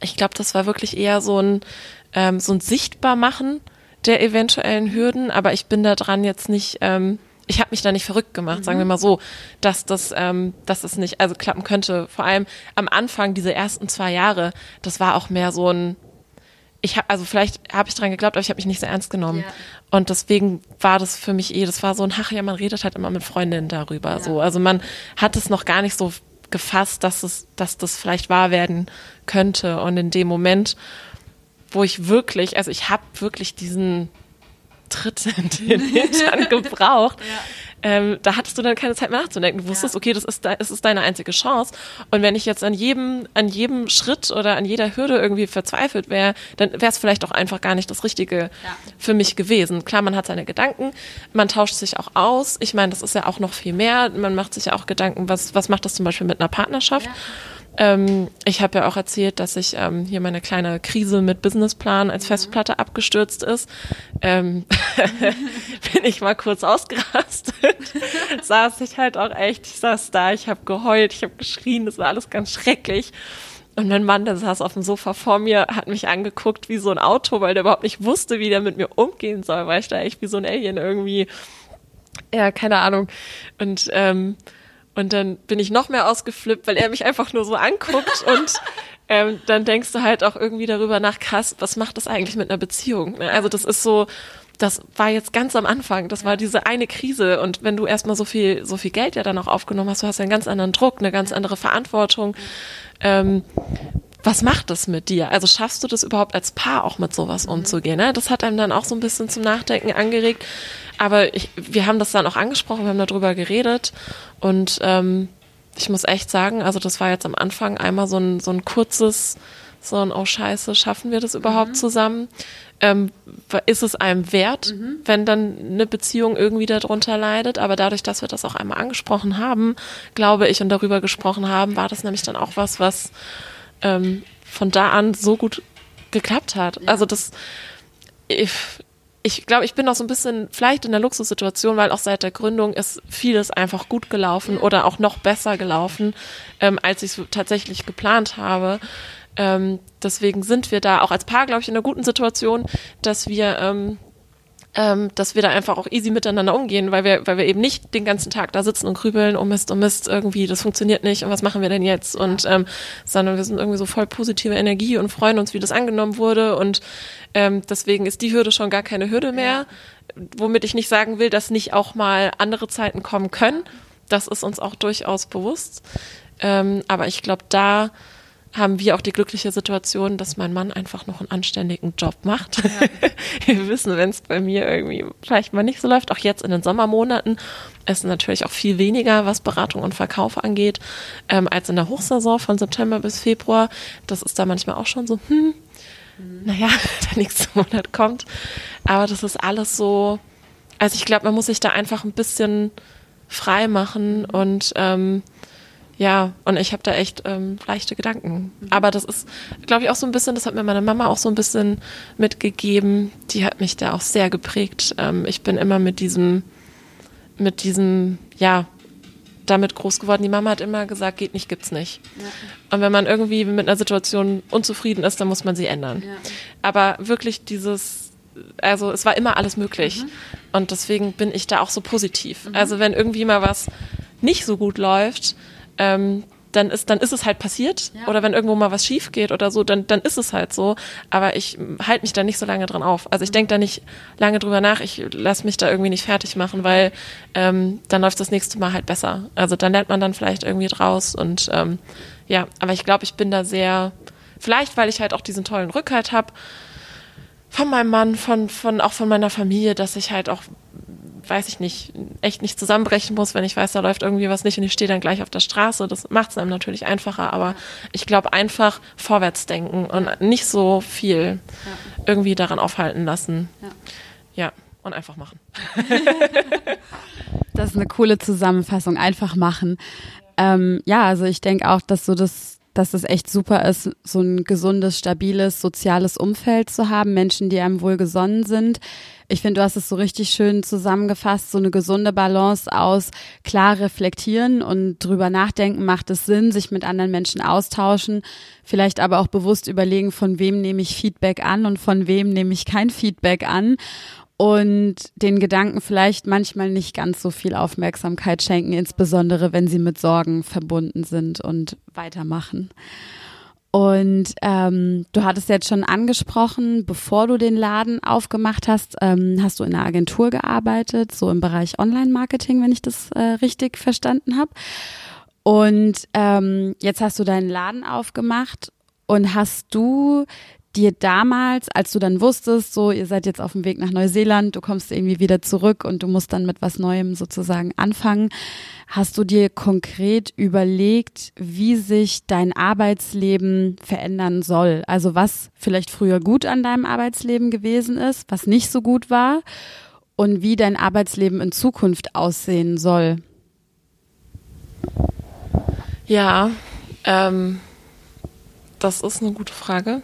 ich glaube, das war wirklich eher so ein, ähm, so ein Sichtbarmachen der eventuellen Hürden. Aber ich bin da dran jetzt nicht. Ähm, ich habe mich da nicht verrückt gemacht, sagen wir mal so, dass das, ähm, dass das nicht also klappen könnte. Vor allem am Anfang, diese ersten zwei Jahre, das war auch mehr so ein ich habe, also vielleicht habe ich dran geglaubt, aber ich habe mich nicht so ernst genommen. Ja. Und deswegen war das für mich eh, das war so ein, ach ja, man redet halt immer mit Freundinnen darüber. Ja. So. Also man hat es noch gar nicht so gefasst, dass es, dass das vielleicht wahr werden könnte. Und in dem Moment, wo ich wirklich, also ich habe wirklich diesen Tritt in den Hintern gebraucht. Ja ähm, da hattest du dann keine Zeit mehr nachzudenken. Du wusstest, ja. okay, das ist, das ist deine einzige Chance. Und wenn ich jetzt an jedem, an jedem Schritt oder an jeder Hürde irgendwie verzweifelt wäre, dann wäre es vielleicht auch einfach gar nicht das Richtige ja. für mich gewesen. Klar, man hat seine Gedanken, man tauscht sich auch aus. Ich meine, das ist ja auch noch viel mehr. Man macht sich ja auch Gedanken, was, was macht das zum Beispiel mit einer Partnerschaft? Ja. Ähm, ich habe ja auch erzählt, dass ich ähm, hier meine kleine Krise mit Businessplan als Festplatte abgestürzt ist. Ähm, bin ich mal kurz ausgerastet. saß ich halt auch echt, ich saß da, ich habe geheult, ich habe geschrien, das war alles ganz schrecklich. Und mein Mann, der saß auf dem Sofa vor mir, hat mich angeguckt wie so ein Auto, weil der überhaupt nicht wusste, wie der mit mir umgehen soll, weil ich da echt wie so ein Alien irgendwie, ja, keine Ahnung. Und ähm, und dann bin ich noch mehr ausgeflippt, weil er mich einfach nur so anguckt und ähm, dann denkst du halt auch irgendwie darüber nach, krass, was macht das eigentlich mit einer Beziehung? Ne? Also das ist so, das war jetzt ganz am Anfang, das war diese eine Krise und wenn du erstmal so viel, so viel Geld ja dann auch aufgenommen hast, du hast ja einen ganz anderen Druck, eine ganz andere Verantwortung. Ähm, was macht das mit dir? Also schaffst du das überhaupt als Paar auch mit sowas mhm. umzugehen? Ne? Das hat einem dann auch so ein bisschen zum Nachdenken angeregt. Aber ich, wir haben das dann auch angesprochen, wir haben darüber geredet und ähm, ich muss echt sagen, also das war jetzt am Anfang einmal so ein, so ein kurzes, so ein, oh scheiße, schaffen wir das überhaupt mhm. zusammen? Ähm, ist es einem wert, mhm. wenn dann eine Beziehung irgendwie darunter leidet? Aber dadurch, dass wir das auch einmal angesprochen haben, glaube ich, und darüber gesprochen haben, war das nämlich dann auch was, was ähm, von da an so gut geklappt hat. Ja. Also das, ich, ich glaube, ich bin auch so ein bisschen vielleicht in der Luxussituation, weil auch seit der Gründung ist vieles einfach gut gelaufen ja. oder auch noch besser gelaufen, ähm, als ich es tatsächlich geplant habe. Ähm, deswegen sind wir da auch als Paar, glaube ich, in einer guten Situation, dass wir ähm, ähm, dass wir da einfach auch easy miteinander umgehen, weil wir, weil wir eben nicht den ganzen Tag da sitzen und grübeln, oh Mist, oh Mist, irgendwie, das funktioniert nicht und was machen wir denn jetzt? Und ähm, sondern wir sind irgendwie so voll positive Energie und freuen uns, wie das angenommen wurde. Und ähm, deswegen ist die Hürde schon gar keine Hürde mehr. Womit ich nicht sagen will, dass nicht auch mal andere Zeiten kommen können. Das ist uns auch durchaus bewusst. Ähm, aber ich glaube, da haben wir auch die glückliche Situation, dass mein Mann einfach noch einen anständigen Job macht. Ja. wir wissen, wenn es bei mir irgendwie vielleicht mal nicht so läuft, auch jetzt in den Sommermonaten, ist natürlich auch viel weniger, was Beratung und Verkauf angeht, ähm, als in der Hochsaison von September bis Februar. Das ist da manchmal auch schon so, hm, mhm. naja, der nächste Monat kommt. Aber das ist alles so, also ich glaube, man muss sich da einfach ein bisschen frei machen und ähm, ja, und ich habe da echt ähm, leichte Gedanken. Mhm. Aber das ist, glaube ich, auch so ein bisschen, das hat mir meine Mama auch so ein bisschen mitgegeben. Die hat mich da auch sehr geprägt. Ähm, ich bin immer mit diesem, mit diesem, ja, damit groß geworden. Die Mama hat immer gesagt, geht nicht, gibt's nicht. Ja. Und wenn man irgendwie mit einer Situation unzufrieden ist, dann muss man sie ändern. Ja. Aber wirklich dieses, also es war immer alles möglich. Mhm. Und deswegen bin ich da auch so positiv. Mhm. Also wenn irgendwie mal was nicht so gut läuft, ähm, dann ist, dann ist es halt passiert. Ja. Oder wenn irgendwo mal was schief geht oder so, dann, dann ist es halt so. Aber ich halte mich da nicht so lange dran auf. Also ich denke da nicht lange drüber nach. Ich lasse mich da irgendwie nicht fertig machen, weil ähm, dann läuft das nächste Mal halt besser. Also dann lernt man dann vielleicht irgendwie draus. Und ähm, ja, aber ich glaube, ich bin da sehr, vielleicht weil ich halt auch diesen tollen Rückhalt habe von meinem Mann, von, von auch von meiner Familie, dass ich halt auch weiß ich nicht, echt nicht zusammenbrechen muss, wenn ich weiß, da läuft irgendwie was nicht und ich stehe dann gleich auf der Straße. Das macht es einem natürlich einfacher, aber ich glaube einfach vorwärts denken und nicht so viel ja. irgendwie daran aufhalten lassen. Ja. ja, und einfach machen. das ist eine coole Zusammenfassung, einfach machen. Ähm, ja, also ich denke auch, dass so das dass es echt super ist, so ein gesundes, stabiles, soziales Umfeld zu haben, Menschen, die einem wohlgesonnen sind. Ich finde, du hast es so richtig schön zusammengefasst, so eine gesunde Balance aus klar reflektieren und drüber nachdenken, macht es Sinn, sich mit anderen Menschen austauschen, vielleicht aber auch bewusst überlegen, von wem nehme ich Feedback an und von wem nehme ich kein Feedback an und den Gedanken vielleicht manchmal nicht ganz so viel Aufmerksamkeit schenken, insbesondere wenn sie mit Sorgen verbunden sind und weitermachen. Und ähm, du hattest jetzt schon angesprochen, bevor du den Laden aufgemacht hast, ähm, hast du in einer Agentur gearbeitet, so im Bereich Online-Marketing, wenn ich das äh, richtig verstanden habe. Und ähm, jetzt hast du deinen Laden aufgemacht und hast du dir damals, als du dann wusstest, so ihr seid jetzt auf dem Weg nach Neuseeland, du kommst irgendwie wieder zurück und du musst dann mit was Neuem sozusagen anfangen, hast du dir konkret überlegt, wie sich dein Arbeitsleben verändern soll? Also was vielleicht früher gut an deinem Arbeitsleben gewesen ist, was nicht so gut war und wie dein Arbeitsleben in Zukunft aussehen soll? Ja, ähm, das ist eine gute Frage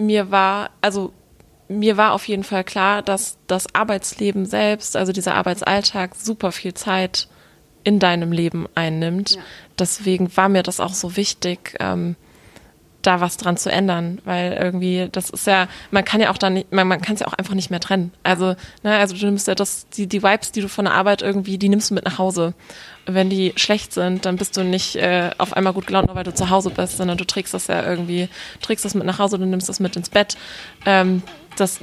mir war, also mir war auf jeden Fall klar, dass das Arbeitsleben selbst, also dieser Arbeitsalltag, super viel Zeit in deinem Leben einnimmt. Ja. Deswegen war mir das auch so wichtig, ähm, da was dran zu ändern, weil irgendwie das ist ja, man kann ja auch dann, man, man kann es ja auch einfach nicht mehr trennen. Also, ne, also du nimmst ja das, die, die Vibes, die du von der Arbeit irgendwie, die nimmst du mit nach Hause. Wenn die schlecht sind, dann bist du nicht äh, auf einmal gut gelaunt, nur weil du zu Hause bist, sondern du trägst das ja irgendwie, trägst das mit nach Hause, du nimmst das mit ins Bett. Ähm, das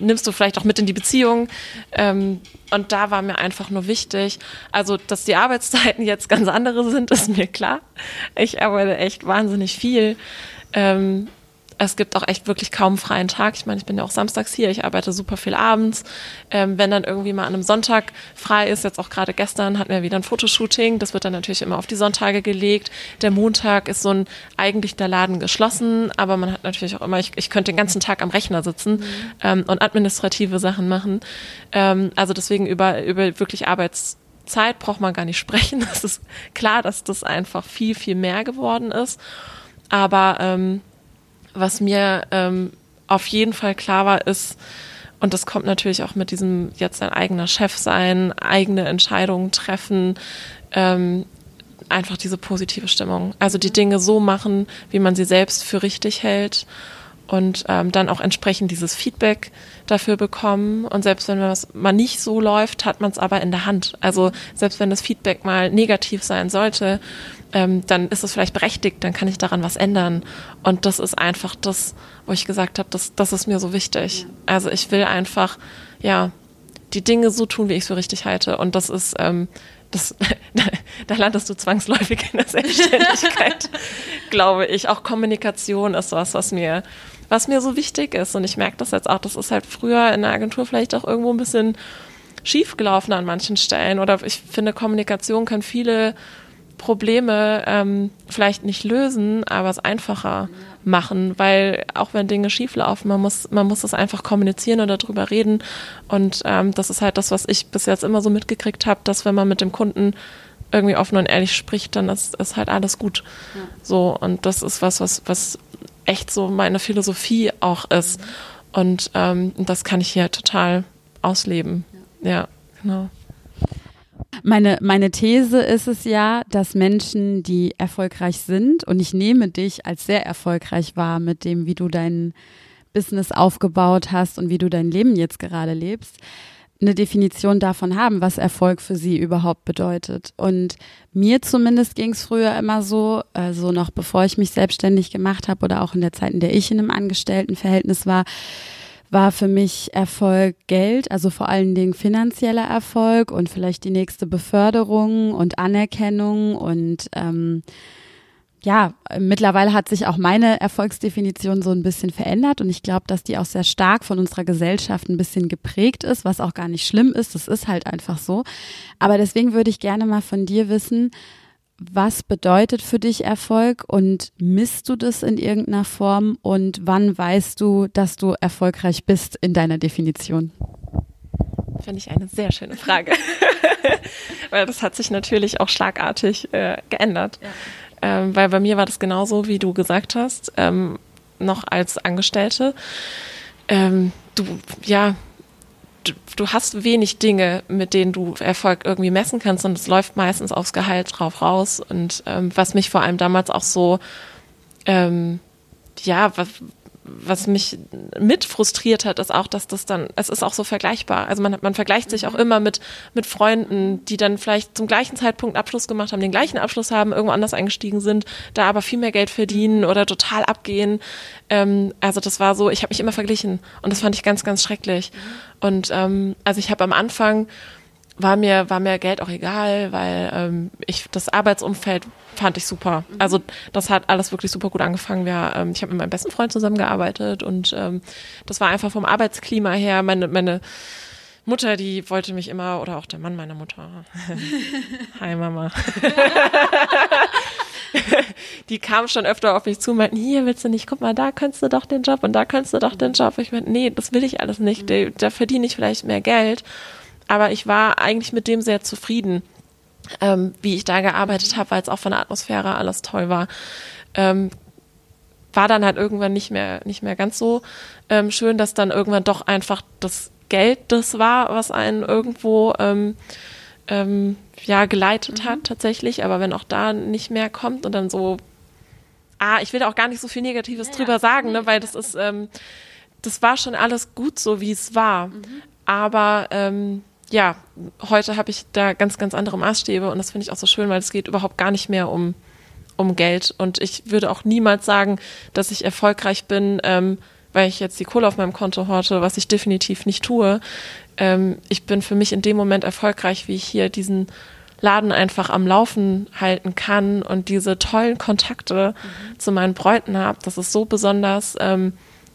nimmst du vielleicht auch mit in die Beziehung. Ähm, und da war mir einfach nur wichtig, also dass die Arbeitszeiten jetzt ganz andere sind, ist mir klar. Ich arbeite echt wahnsinnig viel. Ähm, es gibt auch echt wirklich kaum freien Tag. Ich meine, ich bin ja auch samstags hier, ich arbeite super viel abends. Ähm, wenn dann irgendwie mal an einem Sonntag frei ist, jetzt auch gerade gestern hatten wir wieder ein Fotoshooting, das wird dann natürlich immer auf die Sonntage gelegt. Der Montag ist so ein, eigentlich der Laden geschlossen, aber man hat natürlich auch immer, ich, ich könnte den ganzen Tag am Rechner sitzen mhm. ähm, und administrative Sachen machen. Ähm, also deswegen über, über wirklich Arbeitszeit braucht man gar nicht sprechen. Es ist klar, dass das einfach viel, viel mehr geworden ist. Aber ähm, was mir ähm, auf jeden Fall klar war, ist, und das kommt natürlich auch mit diesem jetzt ein eigener Chef sein, eigene Entscheidungen treffen, ähm, einfach diese positive Stimmung. Also die Dinge so machen, wie man sie selbst für richtig hält und ähm, dann auch entsprechend dieses Feedback dafür bekommen. Und selbst wenn was mal nicht so läuft, hat man es aber in der Hand. Also selbst wenn das Feedback mal negativ sein sollte, ähm, dann ist es vielleicht berechtigt, dann kann ich daran was ändern. Und das ist einfach das, wo ich gesagt habe, das, das ist mir so wichtig. Also ich will einfach, ja, die Dinge so tun, wie ich es für richtig halte. Und das ist, ähm, das, da landest du zwangsläufig in der Selbstständigkeit, glaube ich. Auch Kommunikation ist was, was mir, was mir so wichtig ist. Und ich merke das jetzt auch, das ist halt früher in der Agentur vielleicht auch irgendwo ein bisschen schief gelaufen an manchen Stellen. Oder ich finde, Kommunikation kann viele Probleme ähm, vielleicht nicht lösen, aber es einfacher machen, weil auch wenn Dinge schieflaufen, man muss, man muss das einfach kommunizieren oder darüber reden. Und ähm, das ist halt das, was ich bis jetzt immer so mitgekriegt habe, dass wenn man mit dem Kunden irgendwie offen und ehrlich spricht, dann ist, ist halt alles gut. Ja. So, und das ist was, was, was echt so meine Philosophie auch ist. Mhm. Und ähm, das kann ich hier total ausleben. ja, ja genau. Meine, meine These ist es ja, dass Menschen, die erfolgreich sind, und ich nehme dich als sehr erfolgreich wahr mit dem, wie du dein Business aufgebaut hast und wie du dein Leben jetzt gerade lebst, eine Definition davon haben, was Erfolg für sie überhaupt bedeutet. Und mir zumindest ging es früher immer so, also noch bevor ich mich selbstständig gemacht habe oder auch in der Zeit, in der ich in einem Angestelltenverhältnis war, war für mich Erfolg Geld, also vor allen Dingen finanzieller Erfolg und vielleicht die nächste Beförderung und Anerkennung und ähm, ja, mittlerweile hat sich auch meine Erfolgsdefinition so ein bisschen verändert und ich glaube, dass die auch sehr stark von unserer Gesellschaft ein bisschen geprägt ist, was auch gar nicht schlimm ist. Das ist halt einfach so. Aber deswegen würde ich gerne mal von dir wissen, was bedeutet für dich Erfolg und misst du das in irgendeiner Form und wann weißt du, dass du erfolgreich bist in deiner Definition? Finde ich eine sehr schöne Frage, weil das hat sich natürlich auch schlagartig äh, geändert. Ja. Ähm, weil bei mir war das genauso, wie du gesagt hast, ähm, noch als Angestellte. Ähm, du, ja, du, hast wenig Dinge, mit denen du Erfolg irgendwie messen kannst und es läuft meistens aufs Gehalt drauf raus. Und ähm, was mich vor allem damals auch so, ähm, ja, was, was mich mit frustriert hat, ist auch, dass das dann, es ist auch so vergleichbar. Also man, man vergleicht sich auch mhm. immer mit, mit Freunden, die dann vielleicht zum gleichen Zeitpunkt Abschluss gemacht haben, den gleichen Abschluss haben, irgendwo anders eingestiegen sind, da aber viel mehr Geld verdienen oder total abgehen. Ähm, also das war so, ich habe mich immer verglichen und das fand ich ganz, ganz schrecklich. Mhm. Und ähm, also ich habe am Anfang war mir, war mir Geld auch egal, weil ähm, ich das Arbeitsumfeld fand ich super. Mhm. Also das hat alles wirklich super gut angefangen. Wir, ähm, ich habe mit meinem besten Freund zusammengearbeitet und ähm, das war einfach vom Arbeitsklima her. Meine, meine Mutter, die wollte mich immer, oder auch der Mann meiner Mutter. Hi Mama. die kam schon öfter auf mich zu und meinten, hier willst du nicht, guck mal, da könntest du doch den Job und da könntest du doch den Job. Ich meinte, nee, das will ich alles nicht. Da, da verdiene ich vielleicht mehr Geld aber ich war eigentlich mit dem sehr zufrieden, ähm, wie ich da gearbeitet habe, weil es auch von der Atmosphäre alles toll war. Ähm, war dann halt irgendwann nicht mehr nicht mehr ganz so ähm, schön, dass dann irgendwann doch einfach das Geld das war, was einen irgendwo ähm, ähm, ja geleitet mhm. hat tatsächlich. Aber wenn auch da nicht mehr kommt und dann so, ah, ich will da auch gar nicht so viel Negatives ja, drüber sagen, ne, weil das ist, ähm, das war schon alles gut so, wie es war. Mhm. Aber ähm, ja, heute habe ich da ganz, ganz andere Maßstäbe und das finde ich auch so schön, weil es geht überhaupt gar nicht mehr um, um Geld. Und ich würde auch niemals sagen, dass ich erfolgreich bin, ähm, weil ich jetzt die Kohle auf meinem Konto horte, was ich definitiv nicht tue. Ähm, ich bin für mich in dem Moment erfolgreich, wie ich hier diesen Laden einfach am Laufen halten kann und diese tollen Kontakte mhm. zu meinen Bräuten habe. Das ist so besonders, ähm,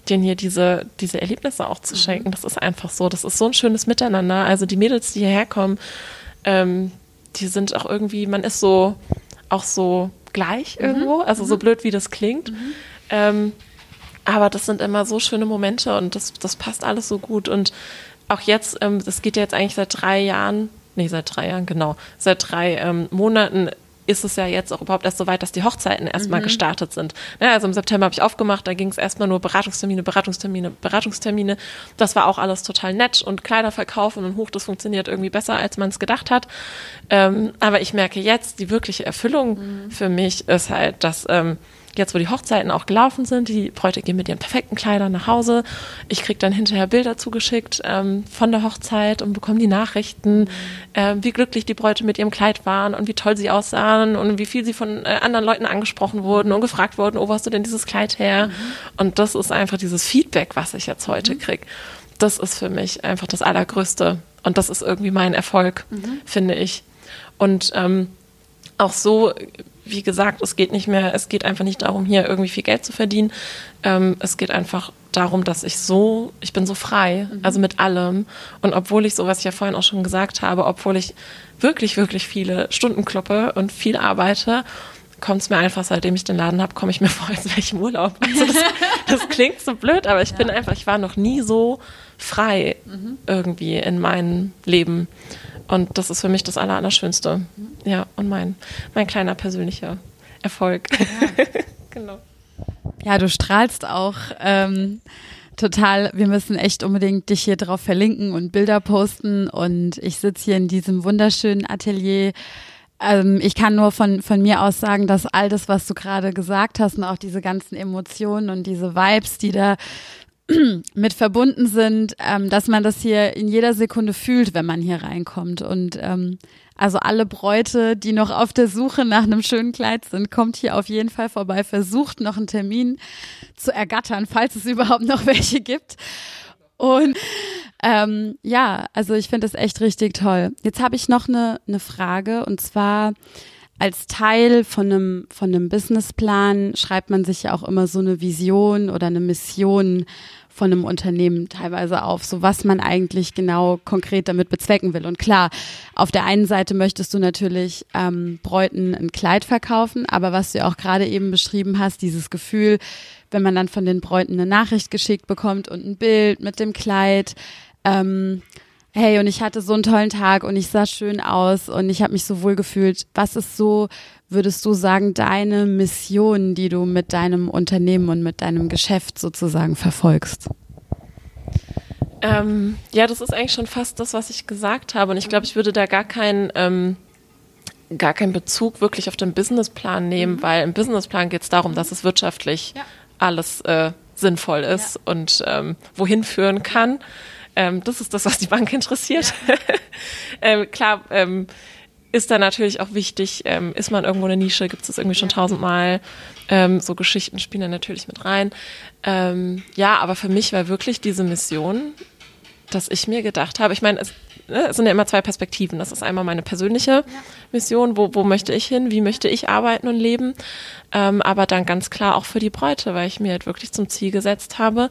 denen hier diese, diese Erlebnisse auch zu mhm. schenken. Das ist einfach so. Das ist so ein schönes Miteinander. Also die Mädels, die hierher kommen, ähm, die sind auch irgendwie, man ist so auch so gleich mhm. irgendwo, also so mhm. blöd wie das klingt. Mhm. Ähm, aber das sind immer so schöne Momente und das, das passt alles so gut. Und auch jetzt, ähm, das geht ja jetzt eigentlich seit drei Jahren, nee, seit drei Jahren, genau, seit drei ähm, Monaten ist es ja jetzt auch überhaupt erst so weit, dass die Hochzeiten erstmal mhm. gestartet sind. Ja, also im September habe ich aufgemacht, da ging es erstmal nur Beratungstermine, Beratungstermine, Beratungstermine. Das war auch alles total nett und Kleider verkaufen und hoch, das funktioniert irgendwie besser, als man es gedacht hat. Ähm, aber ich merke jetzt, die wirkliche Erfüllung mhm. für mich ist halt, dass ähm, jetzt, wo die Hochzeiten auch gelaufen sind, die Bräute gehen mit ihren perfekten Kleidern nach Hause. Ich kriege dann hinterher Bilder zugeschickt ähm, von der Hochzeit und bekomme die Nachrichten, äh, wie glücklich die Bräute mit ihrem Kleid waren und wie toll sie aussahen und wie viel sie von äh, anderen Leuten angesprochen wurden und gefragt wurden, oh, wo hast du denn dieses Kleid her? Mhm. Und das ist einfach dieses Feedback, was ich jetzt heute mhm. kriege. Das ist für mich einfach das Allergrößte. Und das ist irgendwie mein Erfolg, mhm. finde ich. Und ähm, auch so wie gesagt, es geht nicht mehr, es geht einfach nicht darum, hier irgendwie viel Geld zu verdienen. Ähm, es geht einfach darum, dass ich so, ich bin so frei, mhm. also mit allem. Und obwohl ich so, was ich ja vorhin auch schon gesagt habe, obwohl ich wirklich, wirklich viele Stunden kloppe und viel arbeite, kommt es mir einfach, seitdem ich den Laden habe, komme ich mir vor, als wäre ich im Urlaub. Also das, das klingt so blöd, aber ich ja. bin einfach, ich war noch nie so frei mhm. irgendwie in meinem Leben. Und das ist für mich das Aller, Allerschönste. Ja, und mein, mein kleiner persönlicher Erfolg. Ja. genau. Ja, du strahlst auch ähm, total. Wir müssen echt unbedingt dich hier drauf verlinken und Bilder posten. Und ich sitze hier in diesem wunderschönen Atelier. Ähm, ich kann nur von, von mir aus sagen, dass all das, was du gerade gesagt hast und auch diese ganzen Emotionen und diese Vibes, die da mit verbunden sind, ähm, dass man das hier in jeder Sekunde fühlt, wenn man hier reinkommt. Und ähm, also alle Bräute, die noch auf der Suche nach einem schönen Kleid sind, kommt hier auf jeden Fall vorbei, versucht noch einen Termin zu ergattern, falls es überhaupt noch welche gibt. Und ähm, ja, also ich finde das echt richtig toll. Jetzt habe ich noch eine, eine Frage und zwar als Teil von einem, von einem Businessplan schreibt man sich ja auch immer so eine Vision oder eine Mission von einem Unternehmen teilweise auf, so was man eigentlich genau konkret damit bezwecken will. Und klar, auf der einen Seite möchtest du natürlich ähm, Bräuten ein Kleid verkaufen, aber was du ja auch gerade eben beschrieben hast, dieses Gefühl, wenn man dann von den Bräuten eine Nachricht geschickt bekommt und ein Bild mit dem Kleid, ähm, hey, und ich hatte so einen tollen Tag und ich sah schön aus und ich habe mich so wohl gefühlt. Was ist so würdest du sagen, deine Mission, die du mit deinem Unternehmen und mit deinem Geschäft sozusagen verfolgst? Ähm, ja, das ist eigentlich schon fast das, was ich gesagt habe. Und ich glaube, ich würde da gar keinen ähm, gar keinen Bezug wirklich auf den Businessplan nehmen, mhm. weil im Businessplan geht es darum, dass es wirtschaftlich ja. alles äh, sinnvoll ist ja. und ähm, wohin führen kann. Ähm, das ist das, was die Bank interessiert. Ja. ähm, klar, ähm, ist da natürlich auch wichtig, ähm, ist man irgendwo in der Nische, gibt es das irgendwie schon tausendmal. Ähm, so Geschichten spielen da natürlich mit rein. Ähm, ja, aber für mich war wirklich diese Mission, dass ich mir gedacht habe, ich meine, es, ne, es sind ja immer zwei Perspektiven. Das ist einmal meine persönliche. Mission, wo, wo möchte ich hin, wie möchte ich arbeiten und leben, ähm, aber dann ganz klar auch für die Bräute, weil ich mir halt wirklich zum Ziel gesetzt habe,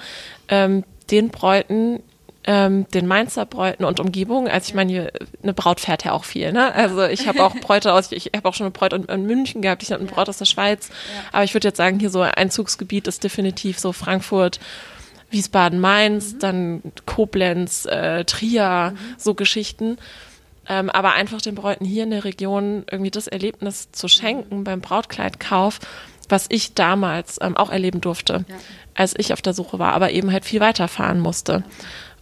ähm, den Bräuten ähm, den Mainzer Bräuten und Umgebung. Also ich meine, hier, eine Braut fährt ja auch viel. Ne? Also ich habe auch Bräute aus, ich, habe auch schon eine Braut in, in München gehabt, ich habe eine Braut aus der Schweiz. Ja. Aber ich würde jetzt sagen, hier so Einzugsgebiet ist definitiv so Frankfurt, Wiesbaden, Mainz, mhm. dann Koblenz, äh, Trier, mhm. so Geschichten. Ähm, aber einfach den Bräuten hier in der Region irgendwie das Erlebnis zu schenken mhm. beim Brautkleidkauf, was ich damals ähm, auch erleben durfte, ja. als ich auf der Suche war, aber eben halt viel weiterfahren musste.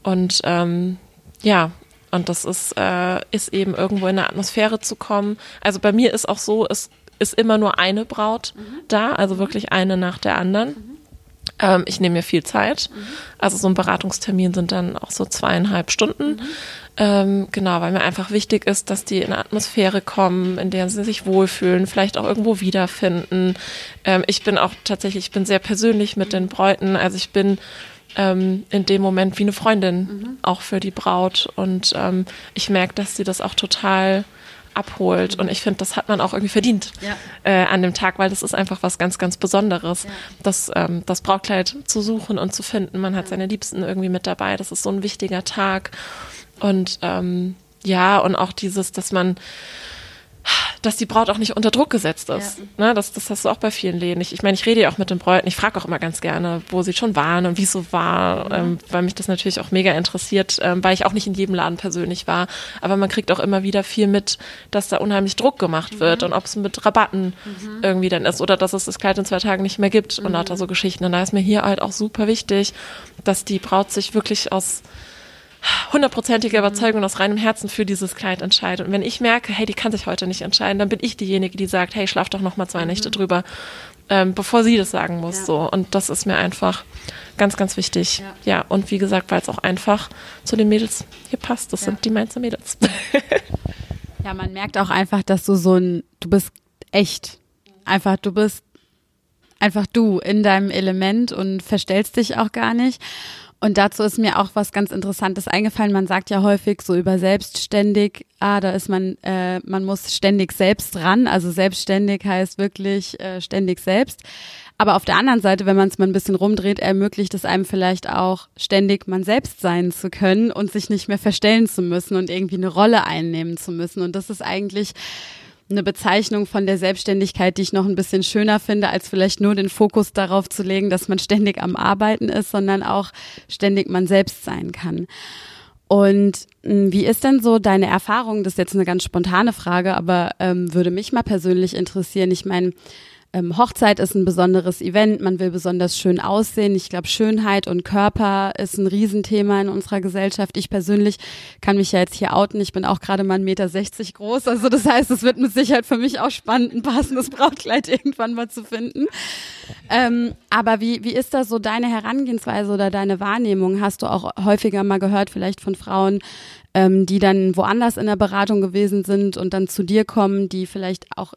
Und ähm, ja, und das ist, äh, ist eben irgendwo in eine Atmosphäre zu kommen. Also bei mir ist auch so, es ist immer nur eine Braut mhm. da, also wirklich eine nach der anderen. Mhm. Ähm, ich nehme mir viel Zeit. Mhm. Also so ein Beratungstermin sind dann auch so zweieinhalb Stunden. Mhm. Ähm, genau, weil mir einfach wichtig ist, dass die in eine Atmosphäre kommen, in der sie sich wohlfühlen, vielleicht auch irgendwo wiederfinden. Ähm, ich bin auch tatsächlich, ich bin sehr persönlich mit den Bräuten. Also ich bin ähm, in dem Moment wie eine Freundin mhm. auch für die Braut. Und ähm, ich merke, dass sie das auch total abholt. Mhm. Und ich finde, das hat man auch irgendwie verdient ja. äh, an dem Tag, weil das ist einfach was ganz, ganz Besonderes, ja. das, ähm, das Brautkleid zu suchen und zu finden. Man hat ja. seine Liebsten irgendwie mit dabei. Das ist so ein wichtiger Tag. Und ähm, ja, und auch dieses, dass man dass die Braut auch nicht unter Druck gesetzt ist. Ja. Ne, das, das hast du auch bei vielen Läden. Ich, ich meine, ich rede ja auch mit den Bräuten. Ich frage auch immer ganz gerne, wo sie schon waren und wie es so war, mhm. ähm, weil mich das natürlich auch mega interessiert, ähm, weil ich auch nicht in jedem Laden persönlich war. Aber man kriegt auch immer wieder viel mit, dass da unheimlich Druck gemacht mhm. wird und ob es mit Rabatten mhm. irgendwie dann ist oder dass es das Kleid in zwei Tagen nicht mehr gibt und lauter mhm. so Geschichten. Und da ist mir hier halt auch super wichtig, dass die Braut sich wirklich aus hundertprozentige Überzeugung aus reinem Herzen für dieses Kleid entscheidet. Und wenn ich merke, hey, die kann sich heute nicht entscheiden, dann bin ich diejenige, die sagt, hey, schlaf doch noch mal zwei mhm. Nächte drüber, ähm, bevor sie das sagen muss. Ja. So und das ist mir einfach ganz, ganz wichtig. Ja, ja und wie gesagt, weil es auch einfach zu den Mädels hier passt. Das ja. sind die Mainzer Mädels. ja, man merkt auch einfach, dass du so ein, du bist echt. Einfach, du bist einfach du in deinem Element und verstellst dich auch gar nicht. Und dazu ist mir auch was ganz Interessantes eingefallen. Man sagt ja häufig so über selbstständig, ah, da ist man, äh, man muss ständig selbst ran. Also selbstständig heißt wirklich äh, ständig selbst. Aber auf der anderen Seite, wenn man es mal ein bisschen rumdreht, ermöglicht es einem vielleicht auch ständig man selbst sein zu können und sich nicht mehr verstellen zu müssen und irgendwie eine Rolle einnehmen zu müssen. Und das ist eigentlich eine Bezeichnung von der Selbstständigkeit, die ich noch ein bisschen schöner finde, als vielleicht nur den Fokus darauf zu legen, dass man ständig am Arbeiten ist, sondern auch ständig man selbst sein kann. Und hm, wie ist denn so deine Erfahrung? Das ist jetzt eine ganz spontane Frage, aber ähm, würde mich mal persönlich interessieren. Ich meine, ähm, Hochzeit ist ein besonderes Event, man will besonders schön aussehen. Ich glaube, Schönheit und Körper ist ein Riesenthema in unserer Gesellschaft. Ich persönlich kann mich ja jetzt hier outen. Ich bin auch gerade mal 1,60 Meter groß. Also das heißt, es wird mit Sicherheit für mich auch spannend, ein passendes Brautkleid irgendwann mal zu finden. Ähm, aber wie, wie ist das so deine Herangehensweise oder deine Wahrnehmung? Hast du auch häufiger mal gehört, vielleicht von Frauen, ähm, die dann woanders in der Beratung gewesen sind und dann zu dir kommen, die vielleicht auch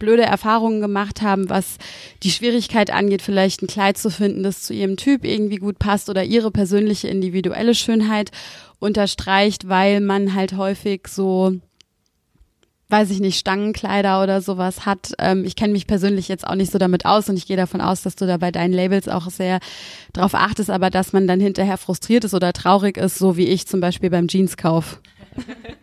blöde Erfahrungen gemacht haben, was die Schwierigkeit angeht, vielleicht ein Kleid zu finden, das zu ihrem Typ irgendwie gut passt oder ihre persönliche individuelle Schönheit unterstreicht, weil man halt häufig so weiß ich nicht, Stangenkleider oder sowas hat. Ähm, ich kenne mich persönlich jetzt auch nicht so damit aus und ich gehe davon aus, dass du da bei deinen Labels auch sehr drauf achtest, aber dass man dann hinterher frustriert ist oder traurig ist, so wie ich zum Beispiel beim Jeanskauf.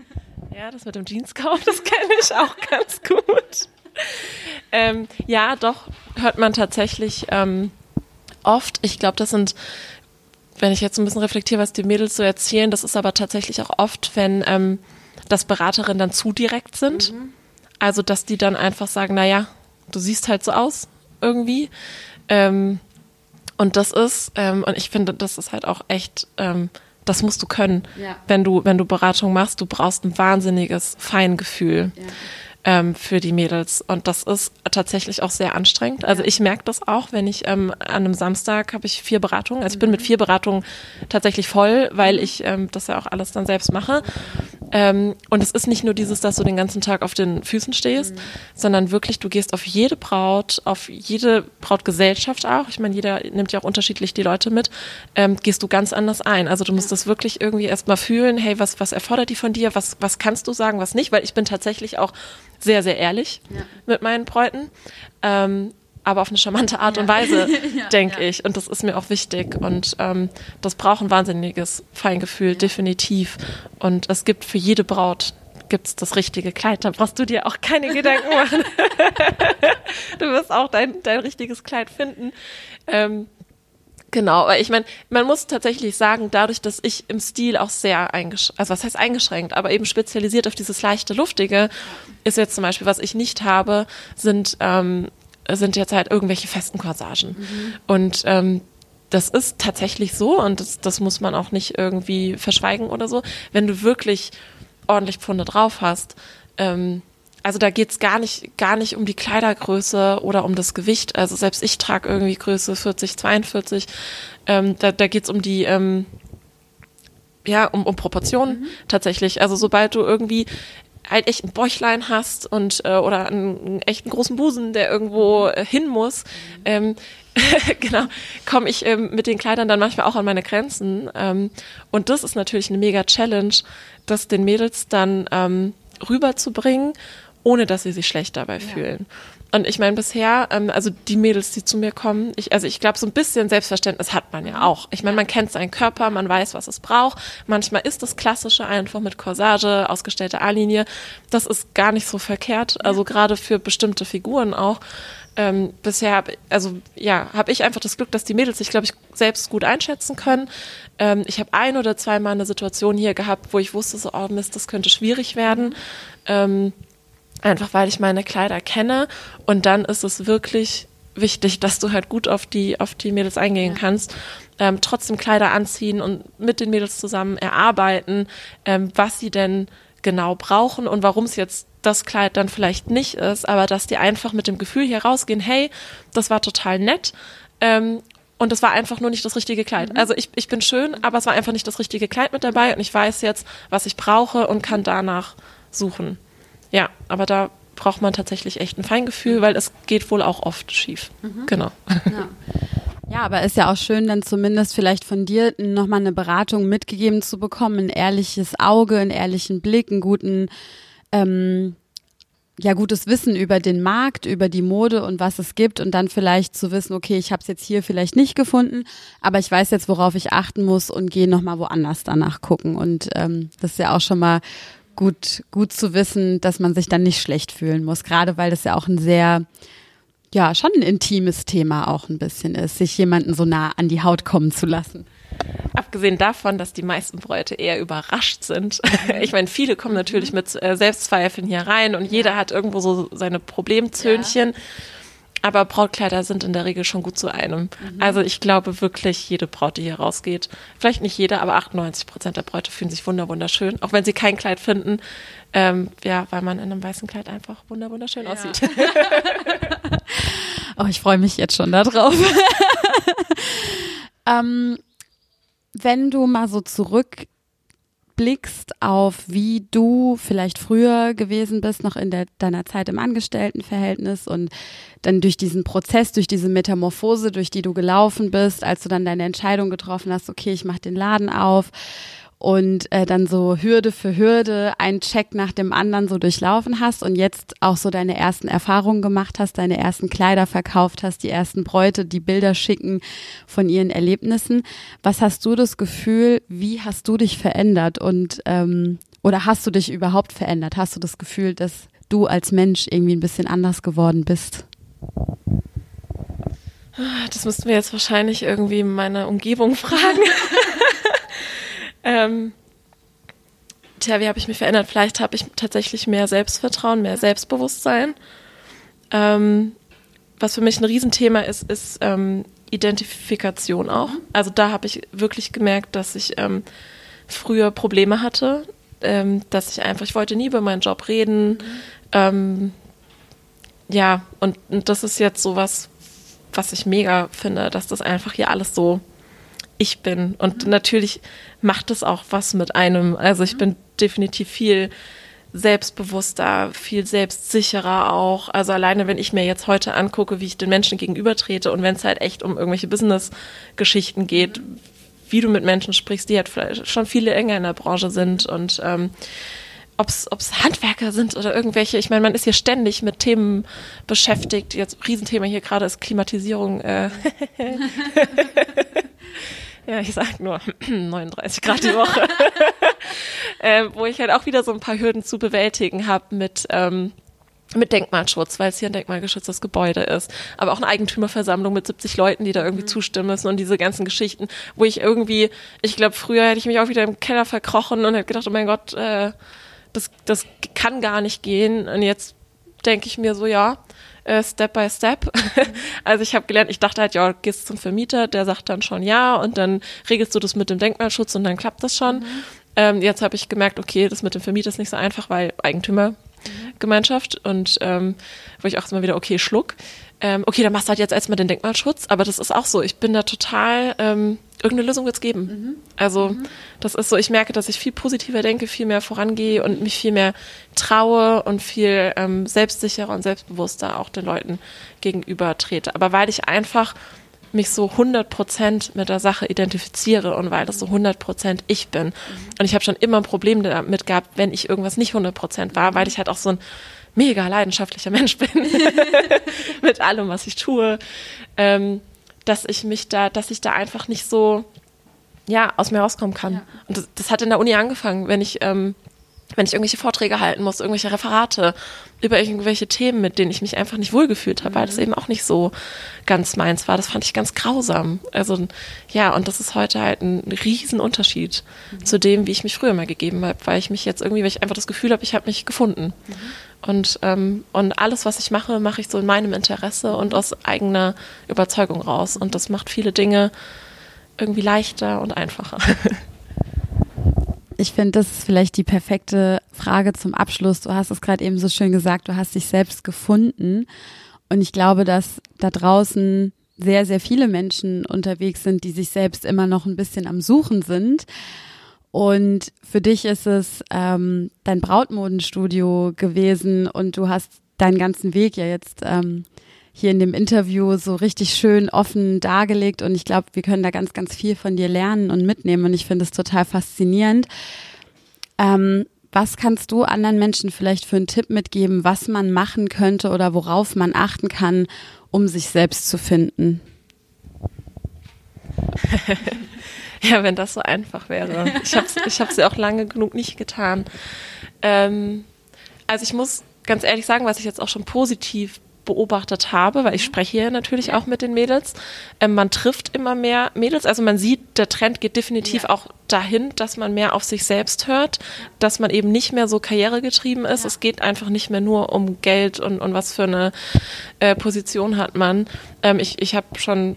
Ja, das mit dem Jeanskauf, das kenne ich auch ganz gut. ähm, ja, doch, hört man tatsächlich ähm, oft. Ich glaube, das sind, wenn ich jetzt ein bisschen reflektiere, was die Mädels so erzählen, das ist aber tatsächlich auch oft, wenn ähm, das Beraterinnen dann zu direkt sind. Mhm. Also, dass die dann einfach sagen, naja, du siehst halt so aus irgendwie. Ähm, und das ist, ähm, und ich finde, das ist halt auch echt, ähm, das musst du können, ja. wenn du, wenn du Beratung machst. Du brauchst ein wahnsinniges Feingefühl. Ja ähm, für die Mädels. Und das ist tatsächlich auch sehr anstrengend. Also ich merke das auch, wenn ich ähm, an einem Samstag habe ich vier Beratungen. Also ich bin mit vier Beratungen tatsächlich voll, weil ich ähm, das ja auch alles dann selbst mache. Ähm, und es ist nicht nur dieses, dass du den ganzen Tag auf den Füßen stehst, mhm. sondern wirklich, du gehst auf jede Braut, auf jede Brautgesellschaft auch. Ich meine, jeder nimmt ja auch unterschiedlich die Leute mit. Ähm, gehst du ganz anders ein. Also du musst das wirklich irgendwie erstmal fühlen, hey, was, was erfordert die von dir? Was, was kannst du sagen, was nicht? Weil ich bin tatsächlich auch sehr, sehr ehrlich ja. mit meinen Bräuten. Ähm, aber auf eine charmante Art ja. und Weise, ja, denke ich. Und das ist mir auch wichtig. Und ähm, das braucht ein wahnsinniges Feingefühl, definitiv. Und es gibt für jede Braut gibt's das richtige Kleid. Da brauchst du dir auch keine Gedanken machen. du wirst auch dein, dein richtiges Kleid finden. Ähm, Genau, aber ich meine, man muss tatsächlich sagen, dadurch, dass ich im Stil auch sehr eingeschränkt, also was heißt eingeschränkt, aber eben spezialisiert auf dieses leichte, luftige, ist jetzt zum Beispiel, was ich nicht habe, sind, ähm, sind jetzt halt irgendwelche festen Corsagen. Mhm. Und ähm, das ist tatsächlich so und das, das muss man auch nicht irgendwie verschweigen oder so. Wenn du wirklich ordentlich Pfunde drauf hast, ähm, also da geht's gar nicht, gar nicht um die Kleidergröße oder um das Gewicht. Also selbst ich trage irgendwie Größe 40, 42. Ähm, da da geht's um die, ähm, ja, um, um Proportionen mhm. tatsächlich. Also sobald du irgendwie halt echt ein Bäuchlein hast und äh, oder einen, einen echten großen Busen, der irgendwo äh, hin muss, ähm, genau, komme ich ähm, mit den Kleidern dann manchmal auch an meine Grenzen. Ähm, und das ist natürlich eine mega Challenge, das den Mädels dann ähm, rüberzubringen, ohne dass sie sich schlecht dabei ja. fühlen. Und ich meine, bisher, ähm, also die Mädels, die zu mir kommen, ich, also ich glaube, so ein bisschen Selbstverständnis hat man ja auch. Ich meine, man kennt seinen Körper, man weiß, was es braucht. Manchmal ist das Klassische einfach mit Corsage, ausgestellte A-Linie. Das ist gar nicht so verkehrt, also gerade für bestimmte Figuren auch. Ähm, bisher habe also ja, habe ich einfach das Glück, dass die Mädels sich, glaube ich, selbst gut einschätzen können. Ähm, ich habe ein oder zweimal eine Situation hier gehabt, wo ich wusste, so, oh Mist, das könnte schwierig werden. Ähm, einfach weil ich meine Kleider kenne. Und dann ist es wirklich wichtig, dass du halt gut auf die, auf die Mädels eingehen ja. kannst. Ähm, trotzdem Kleider anziehen und mit den Mädels zusammen erarbeiten, ähm, was sie denn genau brauchen und warum es jetzt das Kleid dann vielleicht nicht ist, aber dass die einfach mit dem Gefühl hier rausgehen, hey, das war total nett ähm, und das war einfach nur nicht das richtige Kleid. Mhm. Also ich, ich bin schön, aber es war einfach nicht das richtige Kleid mit dabei und ich weiß jetzt, was ich brauche und kann danach suchen. Ja, aber da braucht man tatsächlich echt ein Feingefühl, weil es geht wohl auch oft schief. Mhm. Genau. Ja. Ja, aber ist ja auch schön, dann zumindest vielleicht von dir nochmal eine Beratung mitgegeben zu bekommen, ein ehrliches Auge, einen ehrlichen Blick, einen guten, ähm, ja, gutes Wissen über den Markt, über die Mode und was es gibt und dann vielleicht zu wissen, okay, ich habe es jetzt hier vielleicht nicht gefunden, aber ich weiß jetzt, worauf ich achten muss und gehe nochmal woanders danach gucken. Und ähm, das ist ja auch schon mal gut, gut zu wissen, dass man sich dann nicht schlecht fühlen muss, gerade weil das ja auch ein sehr, ja, schon ein intimes Thema auch ein bisschen ist, sich jemanden so nah an die Haut kommen zu lassen. Abgesehen davon, dass die meisten Bräute eher überrascht sind. Ich meine, viele kommen natürlich mit äh, Selbstzweifeln hier rein und jeder hat irgendwo so seine Problemzöhnchen. Ja. Aber Brautkleider sind in der Regel schon gut zu einem. Mhm. Also ich glaube wirklich, jede Braut, die hier rausgeht, vielleicht nicht jede, aber 98 Prozent der Bräute fühlen sich wunderschön, auch wenn sie kein Kleid finden. Ähm, ja, weil man in einem weißen Kleid einfach wunderschön ja. aussieht. oh, ich freue mich jetzt schon darauf. ähm, wenn du mal so zurück zurückblickst auf, wie du vielleicht früher gewesen bist, noch in der, deiner Zeit im Angestelltenverhältnis und dann durch diesen Prozess, durch diese Metamorphose, durch die du gelaufen bist, als du dann deine Entscheidung getroffen hast, okay, ich mache den Laden auf und äh, dann so Hürde für Hürde einen Check nach dem anderen so durchlaufen hast und jetzt auch so deine ersten Erfahrungen gemacht hast, deine ersten Kleider verkauft hast, die ersten Bräute, die Bilder schicken von ihren Erlebnissen. Was hast du das Gefühl, wie hast du dich verändert und ähm, oder hast du dich überhaupt verändert? Hast du das Gefühl, dass du als Mensch irgendwie ein bisschen anders geworden bist? Das müssten wir jetzt wahrscheinlich irgendwie meine Umgebung fragen. Ähm, tja, wie habe ich mich verändert? Vielleicht habe ich tatsächlich mehr Selbstvertrauen, mehr Selbstbewusstsein. Ähm, was für mich ein Riesenthema ist, ist ähm, Identifikation auch. Mhm. Also da habe ich wirklich gemerkt, dass ich ähm, früher Probleme hatte, ähm, dass ich einfach, ich wollte nie über meinen Job reden. Mhm. Ähm, ja, und, und das ist jetzt so was, was ich mega finde, dass das einfach hier alles so ich bin. Und mhm. natürlich macht es auch was mit einem. Also ich mhm. bin definitiv viel selbstbewusster, viel selbstsicherer auch. Also alleine, wenn ich mir jetzt heute angucke, wie ich den Menschen gegenübertrete und wenn es halt echt um irgendwelche Business-Geschichten geht, mhm. wie du mit Menschen sprichst, die halt vielleicht schon viele enger in der Branche sind und ähm, ob es Handwerker sind oder irgendwelche, ich meine, man ist hier ständig mit Themen beschäftigt. Jetzt Riesenthema hier gerade ist Klimatisierung. Äh Ja, ich sag nur 39 Grad die Woche. äh, wo ich halt auch wieder so ein paar Hürden zu bewältigen habe mit, ähm, mit Denkmalschutz, weil es hier ein denkmalgeschütztes Gebäude ist. Aber auch eine Eigentümerversammlung mit 70 Leuten, die da irgendwie mhm. zustimmen müssen und diese ganzen Geschichten, wo ich irgendwie, ich glaube, früher hätte ich mich auch wieder im Keller verkrochen und hätte gedacht, oh mein Gott, äh, das, das kann gar nicht gehen. Und jetzt denke ich mir so, ja, äh, Step by Step. also ich habe gelernt, ich dachte halt, ja, gehst zum Vermieter, der sagt dann schon ja und dann regelst du das mit dem Denkmalschutz und dann klappt das schon. Mhm. Ähm, jetzt habe ich gemerkt, okay, das mit dem Vermieter ist nicht so einfach, weil Eigentümergemeinschaft und ähm, wo ich auch immer wieder, okay, Schluck. Ähm, okay, dann machst du halt jetzt erstmal den Denkmalschutz, aber das ist auch so. Ich bin da total, ähm, irgendeine Lösung wird es geben. Mhm. Also mhm. das ist so, ich merke, dass ich viel positiver denke, viel mehr vorangehe und mich viel mehr traue und viel ähm, selbstsicherer und selbstbewusster auch den Leuten gegenüber trete. Aber weil ich einfach mich so 100% mit der Sache identifiziere und weil das so 100% ich bin. Mhm. Und ich habe schon immer ein Problem damit gehabt, wenn ich irgendwas nicht 100% war, weil ich halt auch so ein mega leidenschaftlicher Mensch bin mit allem, was ich tue. Ähm, dass ich mich da, dass ich da einfach nicht so ja, aus mir rauskommen kann. Ja. Und das, das, hat in der Uni angefangen, wenn ich, ähm, wenn ich irgendwelche Vorträge halten muss, irgendwelche Referate über irgendwelche Themen, mit denen ich mich einfach nicht wohlgefühlt habe, mhm. weil das eben auch nicht so ganz meins war. Das fand ich ganz grausam. Also ja, und das ist heute halt ein Riesenunterschied mhm. zu dem, wie ich mich früher mal gegeben habe, weil ich mich jetzt irgendwie, weil ich einfach das Gefühl habe, ich habe mich gefunden. Mhm. Und, ähm, und alles, was ich mache, mache ich so in meinem Interesse und aus eigener Überzeugung raus. Und das macht viele Dinge irgendwie leichter und einfacher. Ich finde, das ist vielleicht die perfekte Frage zum Abschluss. Du hast es gerade eben so schön gesagt, du hast dich selbst gefunden. Und ich glaube, dass da draußen sehr, sehr viele Menschen unterwegs sind, die sich selbst immer noch ein bisschen am Suchen sind. Und für dich ist es ähm, dein Brautmodenstudio gewesen und du hast deinen ganzen Weg ja jetzt ähm, hier in dem Interview so richtig schön offen dargelegt und ich glaube, wir können da ganz, ganz viel von dir lernen und mitnehmen und ich finde es total faszinierend. Ähm, was kannst du anderen Menschen vielleicht für einen Tipp mitgeben, was man machen könnte oder worauf man achten kann, um sich selbst zu finden? Ja, wenn das so einfach wäre. Ich habe es ich hab's ja auch lange genug nicht getan. Ähm, also ich muss ganz ehrlich sagen, was ich jetzt auch schon positiv beobachtet habe, weil ich mhm. spreche hier natürlich auch mit den Mädels. Ähm, man trifft immer mehr Mädels, also man sieht, der Trend geht definitiv ja. auch dahin, dass man mehr auf sich selbst hört, dass man eben nicht mehr so karrieregetrieben ist. Ja. Es geht einfach nicht mehr nur um Geld und, und was für eine äh, Position hat man. Ähm, ich ich habe schon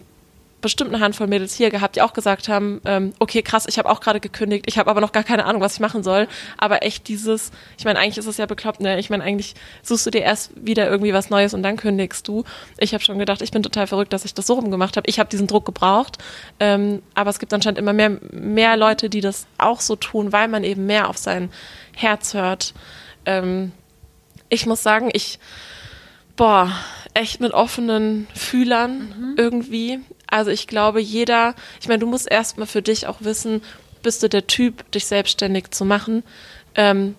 bestimmt eine Handvoll Mädels hier gehabt, die auch gesagt haben, ähm, okay, krass, ich habe auch gerade gekündigt, ich habe aber noch gar keine Ahnung, was ich machen soll. Aber echt dieses, ich meine, eigentlich ist es ja bekloppt, ne? Ich meine, eigentlich suchst du dir erst wieder irgendwie was Neues und dann kündigst du. Ich habe schon gedacht, ich bin total verrückt, dass ich das so rum gemacht habe. Ich habe diesen Druck gebraucht. Ähm, aber es gibt anscheinend immer mehr, mehr Leute, die das auch so tun, weil man eben mehr auf sein Herz hört. Ähm, ich muss sagen, ich, boah, echt mit offenen Fühlern mhm. irgendwie. Also ich glaube, jeder, ich meine, du musst erstmal für dich auch wissen, bist du der Typ, dich selbstständig zu machen ähm,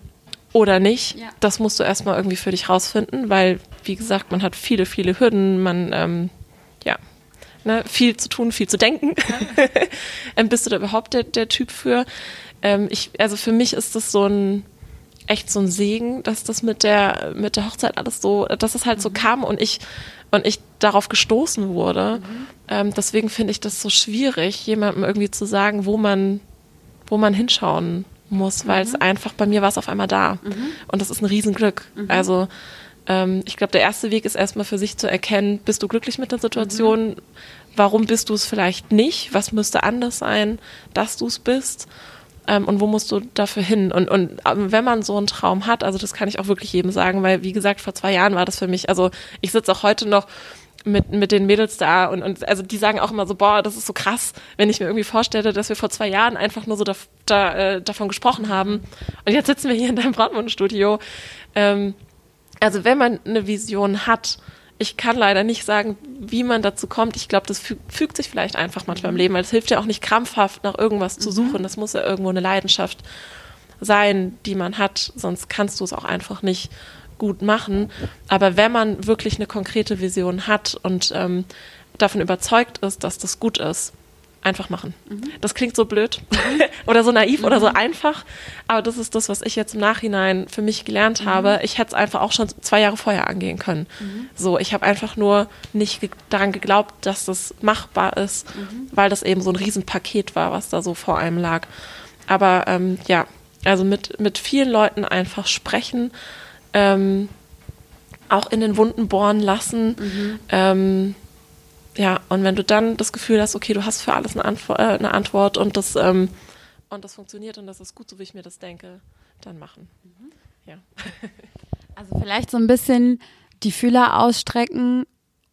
oder nicht. Ja. Das musst du erstmal irgendwie für dich rausfinden, weil, wie gesagt, man hat viele, viele Hürden, man, ähm, ja, ne, viel zu tun, viel zu denken. Ja. ähm, bist du da überhaupt der, der Typ für? Ähm, ich, also für mich ist das so ein, echt so ein Segen, dass das mit der, mit der Hochzeit alles so, dass es halt mhm. so kam und ich und ich darauf gestoßen wurde. Mhm. Ähm, deswegen finde ich das so schwierig, jemandem irgendwie zu sagen, wo man, wo man hinschauen muss, weil es mhm. einfach bei mir war es auf einmal da. Mhm. Und das ist ein Riesenglück. Mhm. Also ähm, ich glaube, der erste Weg ist erstmal für sich zu erkennen, bist du glücklich mit der Situation? Mhm. Warum bist du es vielleicht nicht? Was müsste anders sein, dass du es bist? Ähm, und wo musst du dafür hin? Und, und ähm, wenn man so einen Traum hat, also das kann ich auch wirklich jedem sagen, weil wie gesagt, vor zwei Jahren war das für mich, also ich sitze auch heute noch mit, mit den Mädels da und, und also die sagen auch immer so, boah, das ist so krass, wenn ich mir irgendwie vorstelle, dass wir vor zwei Jahren einfach nur so da, da, äh, davon gesprochen haben und jetzt sitzen wir hier in deinem Brautmund-Studio. Ähm, also wenn man eine Vision hat, ich kann leider nicht sagen, wie man dazu kommt. Ich glaube, das fü fügt sich vielleicht einfach manchmal im mhm. Leben, weil es hilft ja auch nicht krampfhaft nach irgendwas zu mhm. suchen. Das muss ja irgendwo eine Leidenschaft sein, die man hat, sonst kannst du es auch einfach nicht gut machen. Aber wenn man wirklich eine konkrete Vision hat und ähm, davon überzeugt ist, dass das gut ist, einfach machen. Mhm. Das klingt so blöd oder so naiv mhm. oder so mhm. einfach, aber das ist das, was ich jetzt im Nachhinein für mich gelernt mhm. habe. Ich hätte es einfach auch schon zwei Jahre vorher angehen können. Mhm. So, ich habe einfach nur nicht ge daran geglaubt, dass das machbar ist, mhm. weil das eben so ein Riesenpaket war, was da so vor einem lag. Aber ähm, ja, also mit, mit vielen Leuten einfach sprechen, ähm, auch in den Wunden bohren lassen. Ähm, ja, und wenn du dann das Gefühl hast, okay, du hast für alles eine, Antwort, äh, eine Antwort und das, ähm, und das funktioniert und das ist gut, so wie ich mir das denke, dann machen. Mhm. Ja. Also vielleicht so ein bisschen die Fühler ausstrecken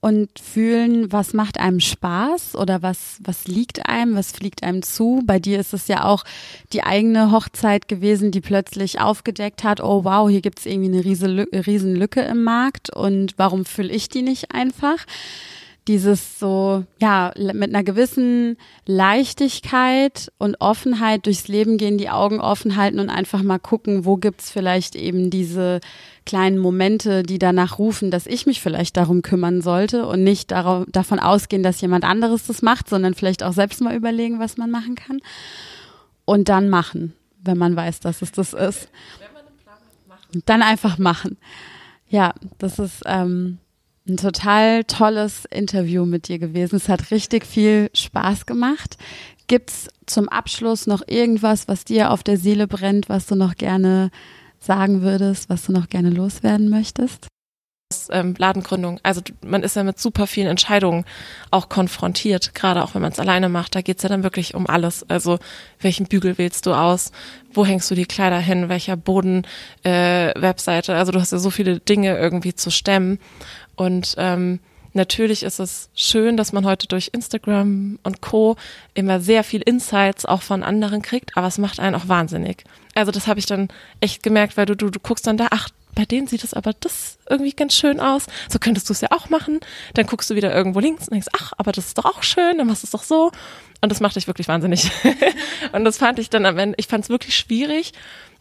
und fühlen, was macht einem Spaß oder was, was liegt einem, was fliegt einem zu. Bei dir ist es ja auch die eigene Hochzeit gewesen, die plötzlich aufgedeckt hat, oh wow, hier gibt es irgendwie eine riesen Lücke im Markt und warum fülle ich die nicht einfach? Dieses so, ja, mit einer gewissen Leichtigkeit und Offenheit durchs Leben gehen, die Augen offen halten und einfach mal gucken, wo gibt's vielleicht eben diese kleinen Momente, die danach rufen, dass ich mich vielleicht darum kümmern sollte und nicht darauf, davon ausgehen, dass jemand anderes das macht, sondern vielleicht auch selbst mal überlegen, was man machen kann. Und dann machen, wenn man weiß, dass es das ist. Dann einfach machen. Ja, das ist, ähm, ein total tolles Interview mit dir gewesen. Es hat richtig viel Spaß gemacht. Gibt's zum Abschluss noch irgendwas, was dir auf der Seele brennt, was du noch gerne sagen würdest, was du noch gerne loswerden möchtest? Ähm, Ladengründung. Also man ist ja mit super vielen Entscheidungen auch konfrontiert, gerade auch wenn man es alleine macht. Da geht's ja dann wirklich um alles. Also welchen Bügel wählst du aus? Wo hängst du die Kleider hin? Welcher Boden? Äh, Webseite? Also du hast ja so viele Dinge irgendwie zu stemmen. Und ähm, natürlich ist es schön, dass man heute durch Instagram und Co. immer sehr viel Insights auch von anderen kriegt, aber es macht einen auch wahnsinnig. Also das habe ich dann echt gemerkt, weil du, du, du guckst dann da, ach, bei denen sieht es aber das irgendwie ganz schön aus. So könntest du es ja auch machen. Dann guckst du wieder irgendwo links und denkst, ach, aber das ist doch auch schön, dann machst du es doch so. Und das macht dich wirklich wahnsinnig. und das fand ich dann am Ende, ich fand es wirklich schwierig,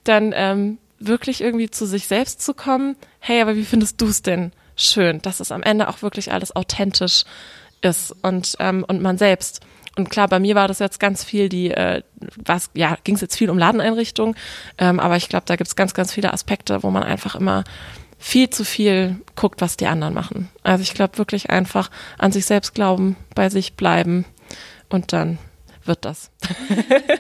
dann ähm, wirklich irgendwie zu sich selbst zu kommen. Hey, aber wie findest du es denn? Schön, dass es am Ende auch wirklich alles authentisch ist und, ähm, und man selbst. Und klar, bei mir war das jetzt ganz viel die, äh, was, ja, ging es jetzt viel um Ladeneinrichtung, ähm, aber ich glaube, da gibt es ganz, ganz viele Aspekte, wo man einfach immer viel zu viel guckt, was die anderen machen. Also ich glaube wirklich einfach an sich selbst glauben, bei sich bleiben und dann wird das.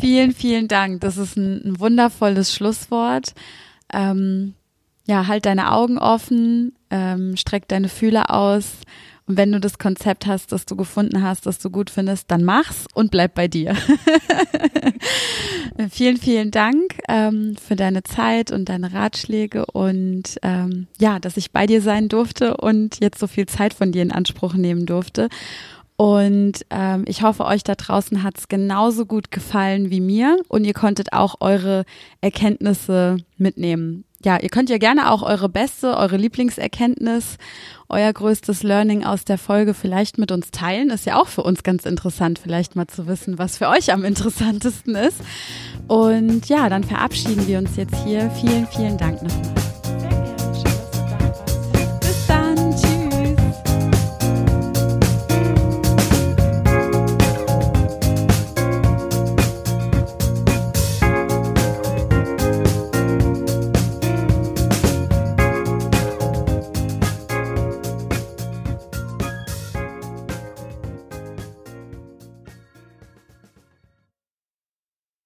vielen, vielen Dank. Das ist ein, ein wundervolles Schlusswort. Ähm, ja, halt deine Augen offen, ähm, streck deine Fühler aus. Und wenn du das Konzept hast, das du gefunden hast, das du gut findest, dann mach's und bleib bei dir. vielen, vielen Dank ähm, für deine Zeit und deine Ratschläge und ähm, ja, dass ich bei dir sein durfte und jetzt so viel Zeit von dir in Anspruch nehmen durfte. Und ähm, ich hoffe, euch da draußen hat's genauso gut gefallen wie mir und ihr konntet auch eure Erkenntnisse mitnehmen ja, ihr könnt ja gerne auch eure beste, eure Lieblingserkenntnis, euer größtes Learning aus der Folge vielleicht mit uns teilen. Ist ja auch für uns ganz interessant, vielleicht mal zu wissen, was für euch am interessantesten ist. Und ja, dann verabschieden wir uns jetzt hier. Vielen, vielen Dank nochmal.